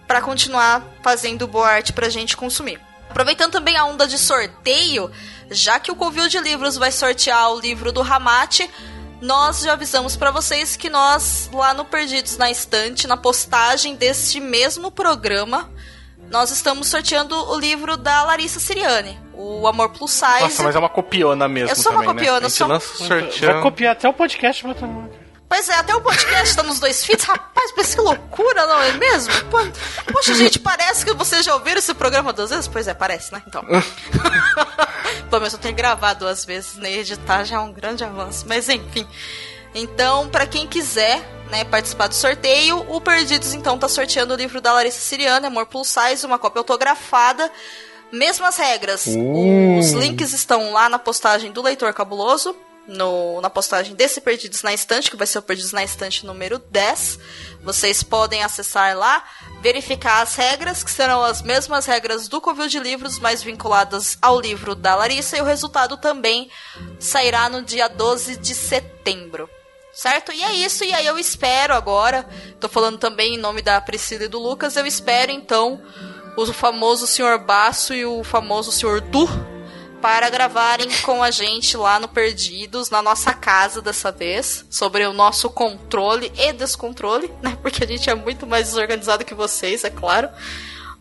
para continuar fazendo boa arte pra gente consumir. Aproveitando também a onda de sorteio, já que o Covil de Livros vai sortear o livro do Ramate, nós já avisamos para vocês que nós, lá no Perdidos na Estante, na postagem deste mesmo programa, nós estamos sorteando o livro da Larissa Siriane, o Amor Plus Size. Nossa, mas é uma copiona mesmo Eu sou uma também, copiona, né? A gente sou- lança sorteando. Vai copiar até o podcast, tomar. Pois é, até o podcast tá nos dois feeds. Rapaz, mas que loucura, não é mesmo? Poxa, gente, parece que vocês já ouviram esse programa duas vezes? Pois é, parece, né? Então. Pelo menos eu tenho gravado duas vezes, nem editar já é um grande avanço. Mas enfim. Então, pra quem quiser né, participar do sorteio, o Perdidos então tá sorteando o livro da Larissa Siriana, Amor Plus Size, uma cópia autografada. Mesmas regras. Uh. Os links estão lá na postagem do Leitor Cabuloso, no- na postagem desse Perdidos na Estante, que vai ser o Perdidos na Estante número 10. Vocês podem acessar lá, verificar as regras, que serão as mesmas regras do Covil de Livros, mas vinculadas ao livro da Larissa, e o resultado também sairá no dia 12 de setembro. Certo? E é isso, e aí eu espero agora, tô falando também em nome da Priscila e do Lucas, eu espero então o famoso Sr. Baço e o famoso Sr. Du para gravarem com a gente lá no Perdidos, na nossa casa dessa vez, sobre o nosso controle e descontrole, né? Porque a gente é muito mais desorganizado que vocês, é claro.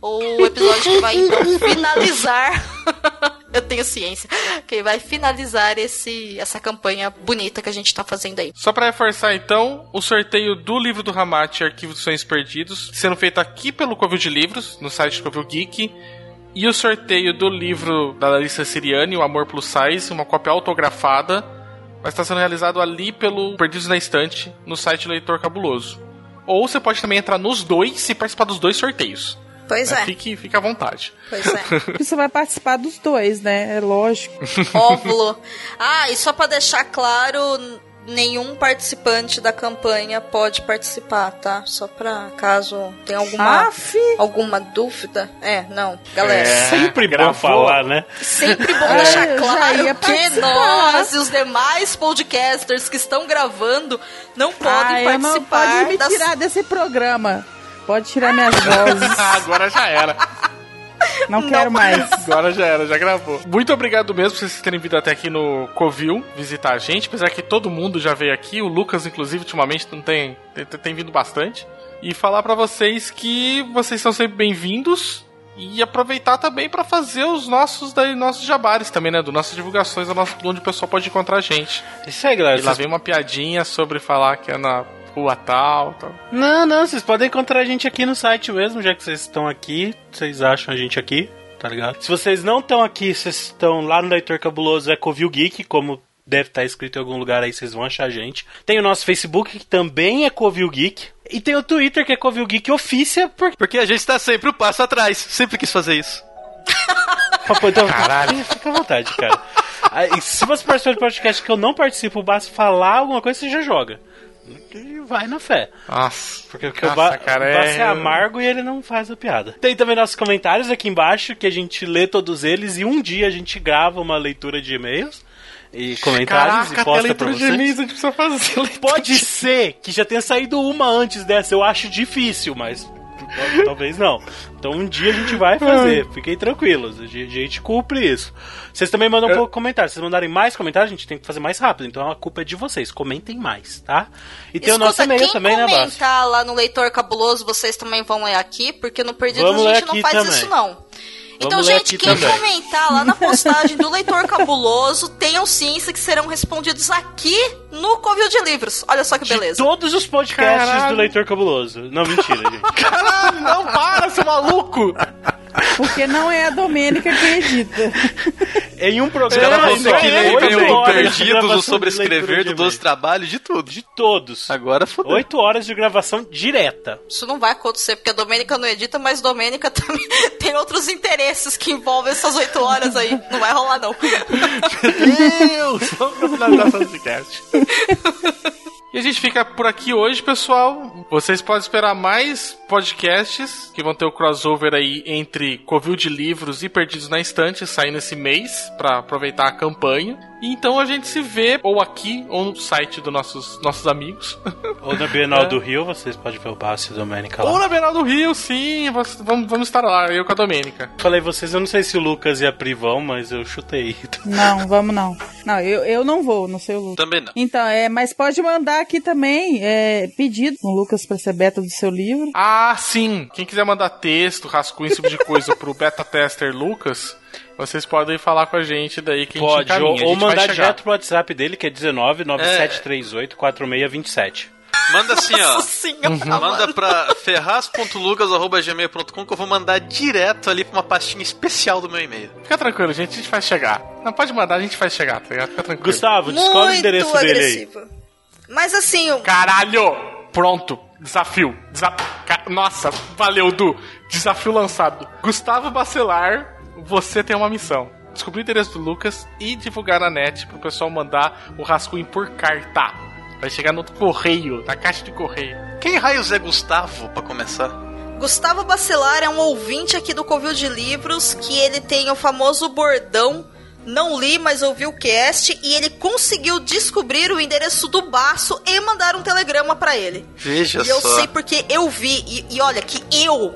O episódio que vai então finalizar. Eu tenho ciência. Que vai finalizar esse, essa campanha bonita que a gente tá fazendo aí. Só pra reforçar então, o sorteio do livro do Ramate, Arquivo dos Sonhos Perdidos, sendo feito aqui pelo Covil de Livros, no site Covil Geek. E o sorteio do livro da Larissa Siriani, O Amor Plus Size, uma cópia autografada, vai estar sendo realizado ali pelo Perdidos na Estante, no site Leitor Cabuloso. Ou você pode também entrar nos dois e participar dos dois sorteios. Pois é. Fique, fique à vontade. Pois é. Você vai participar dos dois, né? É lógico. Óvulo. Ah, e só pra deixar claro, nenhum participante da campanha pode participar, tá? Só pra caso tenha alguma Aff. alguma dúvida. É, não, galera. É, sempre bom falar, né? Sempre bom É, deixar claro que participar. nós e os demais podcasters que estão gravando não podem ah, eu não participar pode me das- tirar desse programa. Pode tirar minhas vozes. Agora já era. Não quero mais. Agora já era, já gravou. Muito obrigado mesmo por vocês terem vindo até aqui no Covil visitar a gente. Apesar que todo mundo já veio aqui, o Lucas, inclusive, ultimamente não tem, tem, tem vindo bastante. E falar pra vocês que vocês são sempre bem-vindos. E aproveitar também pra fazer os nossos daí, nossos jabares também, né? Do nossas divulgações, do nosso, onde o pessoal pode encontrar a gente. Isso aí, galera. E lá vem uma piadinha sobre falar que é na rua tal, tal. Não, não, vocês podem encontrar a gente aqui no site mesmo, já que vocês estão aqui, vocês acham a gente aqui, tá ligado? Se vocês não estão aqui, vocês estão lá no Leitor Cabuloso, é Covil Geek, como deve estar escrito em algum lugar aí, vocês vão achar a gente. Tem o nosso Facebook, que também é Covil Geek. E tem o Twitter, que é Covil Geek Ofícia, porque... Porque a gente tá sempre um passo atrás. Sempre quis fazer isso. Então, Caralho. Fica à vontade, cara. Se você participar de podcast que eu não participo, basta falar alguma coisa, você já joga. E vai na fé. Nossa. Porque o Nossa, Ba- cara, o é... é- amargo e ele não faz a piada. Tem também nossos comentários aqui embaixo, que a gente lê todos eles e um dia a gente grava uma leitura de e-mails e comentários Caraca, e posta pra vocês. gente precisa fazer. Pode ser que já tenha saído uma antes dessa, eu acho difícil, mas talvez não. Então um dia a gente vai fazer, fiquem tranquilos, a gente, cumpre isso. Vocês também mandam um comentários, se vocês mandarem mais comentários, a gente tem que fazer mais rápido, então a culpa é de vocês, comentem mais, tá? E tem o nosso Escuta, e-mail quem também, né, Bássio? comentar lá no Leitor Cabuloso, vocês também vão ler aqui, porque no Perdidos Vamos a gente não faz também. isso não. Então, gente, quem também. comentar lá na postagem do Leitor Cabuloso, tenham ciência que serão respondidos aqui no Covil de Livros. Olha só que beleza. Todos os podcasts Caralho. do Leitor Cabuloso. Não, mentira, gente. Caralho, não para, seu maluco! Porque não é a Domênica que edita. Em um programa vão ter que de Perdidos, gravação o Sobrescrever, do de 12 Trabalhos, de tudo. De todos. Agora fodeu. Oito horas de gravação direta. Isso não vai acontecer, porque a Domênica não edita, mas Domênica também tem outros interesses que envolvem essas oito horas aí. Não vai rolar, não. Deus! Vamos pra finalização desse cast. E a gente fica por aqui hoje, pessoal. Vocês podem esperar mais podcasts que vão ter o crossover aí entre Covil de Livros e Perdidos na Estante saindo esse mês pra aproveitar a campanha. E então a gente se vê ou aqui ou no site dos nossos, nossos amigos. Ou na Bienal É. do Rio, vocês podem ver o Basso e a Domênica lá. ou na Bienal do Rio, sim. Vamos, vamos estar lá, eu com a Domênica. Falei vocês, eu não sei se o Lucas e a Pri vão, mas eu chutei. Não, vamos não. Não, eu, eu não vou, não sei o Lucas. Também não. Então, é, mas pode mandar mandar aqui também é, pedido com o Lucas pra ser beta do seu livro. Ah, sim. Quem quiser mandar texto, rascunho, esse tipo de coisa pro beta tester Lucas, vocês podem falar com a gente daí que a gente Pode, ou, encaminha. Ou vai mandar chegar. direto pro WhatsApp dele, que é 19 9738 4627. Manda assim, ó. Senhora, Manda pra ferraz.lucas.gmail.com que eu vou mandar direto ali pra uma pastinha especial do meu e-mail. Fica tranquilo, gente, a gente vai chegar. Não pode mandar, a gente vai chegar, tá ligado? Fica tranquilo. Gustavo, Muito agressivo. Mas assim, o- Caralho! Pronto, desafio. Desa- Ca- Nossa, valeu, Du. Desafio lançado. Gustavo Bacelar, você tem uma missão. Descobrir o endereço do Lucas e divulgar na net pro pessoal mandar o rascunho por carta. Vai chegar no correio, na caixa de correio. Quem raios é Gustavo, pra começar? Gustavo Bacelar é um ouvinte aqui do Covil de Livros que ele tem o famoso bordão. Não li, mas ouvi o cast e ele conseguiu descobrir o endereço do baço e mandar um telegrama pra ele. Veja e eu só. sei porque eu vi. E, e olha que eu,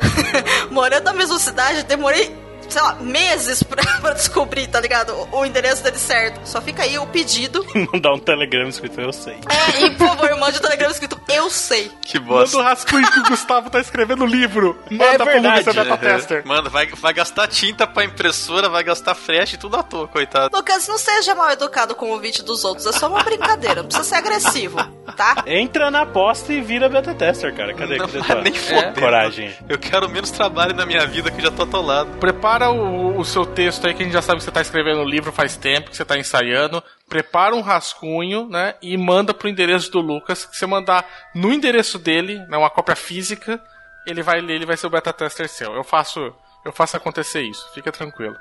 morando na mesma cidade, demorei, sei lá, meses pra, pra descobrir, tá ligado? O, o endereço dele certo. Só fica aí o pedido. Mandar um telegrama escrito, eu sei. É, e por favor, mande um telegrama escrito Eu sei. Que Manda o rascunho que o Gustavo tá escrevendo no livro. Manda pro Lucas, beta tester. Uhum. Manda, vai, vai gastar tinta pra impressora, vai gastar frete e tudo à toa, coitado. Lucas, não seja mal educado com o ouvinte dos outros, é só uma brincadeira, não precisa ser agressivo, tá? Entra na aposta e vira beta tester, cara. Cadê? Não Cadê nem foder. coragem? Eu quero menos trabalho na minha vida que eu já tô atolado. Prepara o, o seu texto aí, que a gente já sabe que você tá escrevendo no livro faz tempo, que você tá ensaiando. Prepara um rascunho, né? E manda pro endereço do Lucas. Que você mandar no endereço dele, né, uma cópia física, ele vai ler, ele vai ser o beta tester seu. Eu faço, eu faço acontecer isso. Fica tranquilo.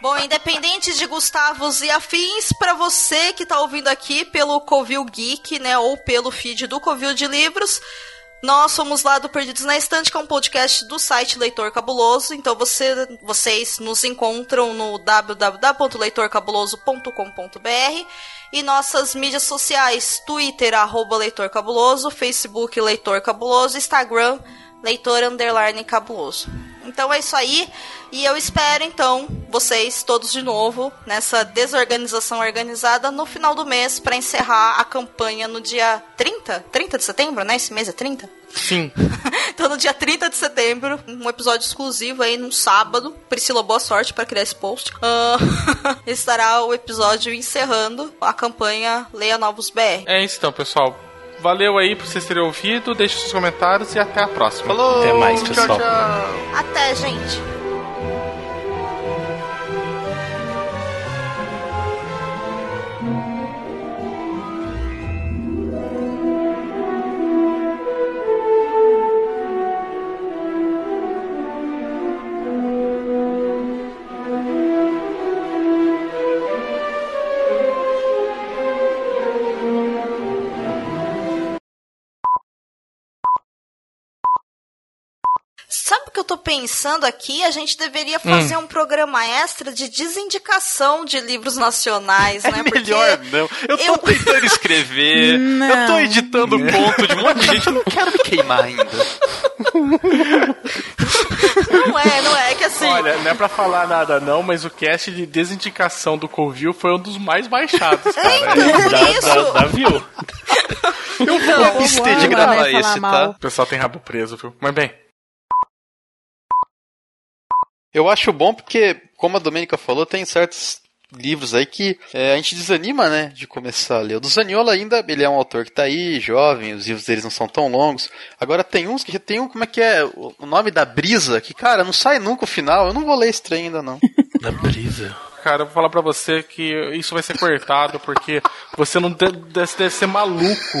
Bom, independente de Gustavos e afins, pra você que tá ouvindo aqui pelo Covil Geek, né, ou pelo feed do Covil de Livros, nós somos lá do Perdidos na Estante, que é um podcast do site Leitor Cabuloso. Então você, vocês nos encontram no www.leitorcabuloso.com.br e nossas mídias sociais, Twitter, arroba Leitor Cabuloso, Facebook Leitor Cabuloso, Instagram Leitor Underline Cabuloso. Então é isso aí. E eu espero, então, vocês todos de novo nessa desorganização organizada no final do mês para encerrar a campanha no dia 30? 30 de setembro, né? Esse mês é 30? Sim. Então, no dia 30 de setembro, um episódio exclusivo aí num sábado. Priscila, boa sorte para criar esse post. Ah, estará o episódio encerrando a campanha Leia Novos BR. É isso então, pessoal. Valeu aí por vocês terem ouvido. Deixe seus comentários e até a próxima. Falou! Até mais, tchau, pessoal. tchau. Até, gente! Pensando aqui? A gente deveria fazer um programa extra de desindicação de livros nacionais, né? É melhor não. Eu tô eu- tentando escrever, eu tô editando ponto de um monte de gente, eu não quero me queimar ainda. Não é, não é, é que assim. Olha, não é pra falar nada não, mas o cast de desindicação do Covil foi um dos mais baixados, cara. Então, Dá, isso. dá view. Eu vou abster de gravar esse, mal. tá? O pessoal tem rabo preso, viu? Mas bem, Eu acho bom porque, como a Domênica falou, tem certos livros aí que é, a gente desanima, né, de começar a ler. O do Zaniola ainda, ele é um autor que tá aí, jovem, os livros deles não são tão longos. Agora tem uns que tem um, como é que é, o o nome da brisa, que, cara, não sai nunca o final, eu não vou ler esse trem ainda não. Da brisa. cara, eu vou falar pra você que isso vai ser cortado, porque você não deve, deve ser maluco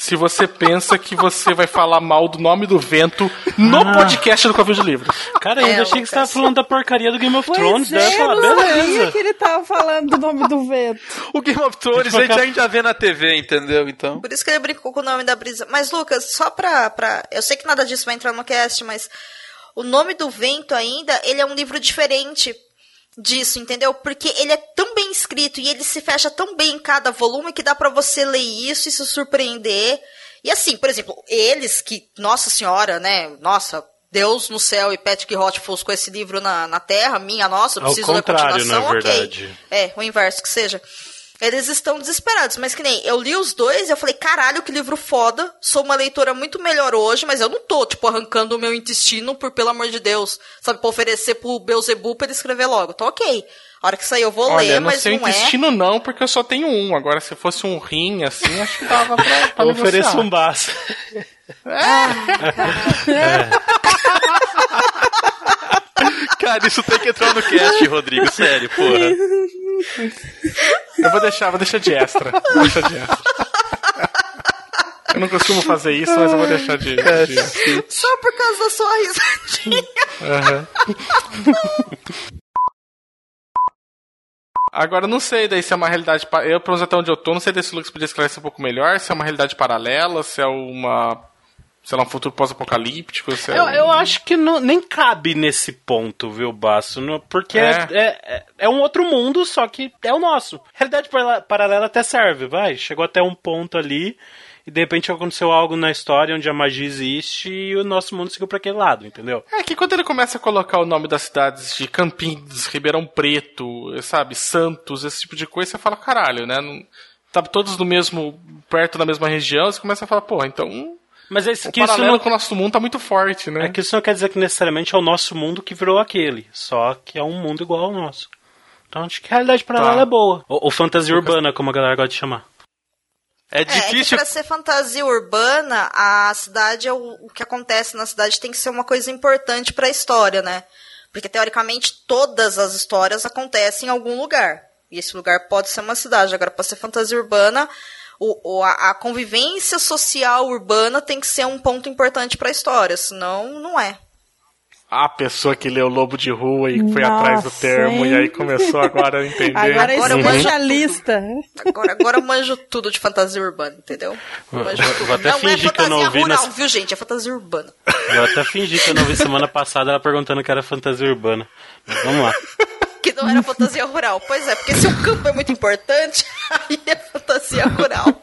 se você pensa que você vai falar mal do nome do vento no Ah. podcast do Covil de Livro. Cara, eu ainda É, achei que você tava falando da porcaria do Game of Thrones. Pois eu é, eu não sabia que ele tava falando do nome do vento. O Game of Thrones a gente ainda vê na TV, entendeu? Então. Por isso que ele brincou com o nome da brisa. Mas, Lucas, só pra, pra. Eu sei que nada disso vai entrar no cast, mas. O nome do vento ainda, ele é um livro diferente disso, entendeu? Porque ele é tão bem escrito e ele se fecha tão bem em cada volume que dá pra você ler isso e se surpreender. E assim, por exemplo, eles que, nossa senhora, né? Nossa, Deus no céu e Patrick Rothfuss com esse livro na, na terra, minha nossa, eu Ao preciso da continuação, na ok. verdade. É, o inverso que seja. Eles estão desesperados, mas que nem eu li os dois e eu falei, caralho, que livro foda. Sou uma leitora muito melhor hoje, mas eu não tô, tipo, arrancando o meu intestino por, pelo amor de Deus, sabe, pra oferecer pro Beuzebu pra ele escrever logo. Tô ok. A hora que sair eu vou Olha, ler, mas seu não é. intestino não, porque eu só tenho um. Agora, se fosse um rim, assim, acho que dava pra, pra Eu ofereço um baço. Cara, isso tem que entrar no cast, Rodrigo, sério, porra. Eu vou deixar, vou deixar de extra. Vou deixar de extra. Eu não costumo fazer isso, mas eu vou deixar de. de... Só por causa da sua risadinha. Agora, eu não sei daí se é uma realidade. pa- Eu, pelo menos até onde eu tô, não sei desse Lucas podia esclarecer um pouco melhor. Se é uma realidade paralela, se é uma. Sei lá, um futuro pós-apocalíptico. Se é Eu, um- eu acho que não- nem cabe nesse ponto, viu, Baço? No- Porque é. É. É, é um outro mundo, só que é o nosso. Realidade para- paralela até serve, vai. Chegou até um ponto ali e de repente aconteceu algo na história onde a magia existe e o nosso mundo seguiu para aquele lado, entendeu? É que quando ele começa a colocar o nome das cidades de Campinas, Ribeirão Preto, sabe, Santos, esse tipo de coisa, você fala, caralho, né? Não, tá todos no mesmo. perto da mesma região, você começa a falar, porra, então. Mas é isso o que isso paralelo não- com o nosso mundo tá muito forte, né? É que isso não quer dizer que necessariamente é o nosso mundo que virou aquele, só que é um mundo igual ao nosso. Então acho que a realidade paralela Tá. é boa. Ou, ou fantasia urbana, como a galera gosta de chamar. É É, é que pra ser fantasia urbana, a cidade, é o, o que acontece na cidade tem que ser uma coisa importante pra história, né? Porque teoricamente todas as histórias acontecem em algum lugar. E esse lugar pode ser uma cidade. Agora, pra ser fantasia urbana, o, o- a, a convivência social urbana tem que ser um ponto importante pra história, senão não é. A pessoa que leu Lobo de Rua e foi Nossa, atrás do termo hein? e aí começou agora a entender. Agora é Agora eu manjo especialista. Agora, agora eu manjo tudo de fantasia urbana, entendeu? Vou- Manjo vou- tudo. vou até não é fingir que eu não fantasia ouvi rural, nessa- viu, gente? É fantasia urbana. Eu até fingi que eu não vi semana passada ela perguntando que era fantasia urbana. Mas vamos lá. Que não era fantasia rural. Pois é, porque se o campo é muito importante, aí é fantasia rural.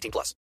18 plus.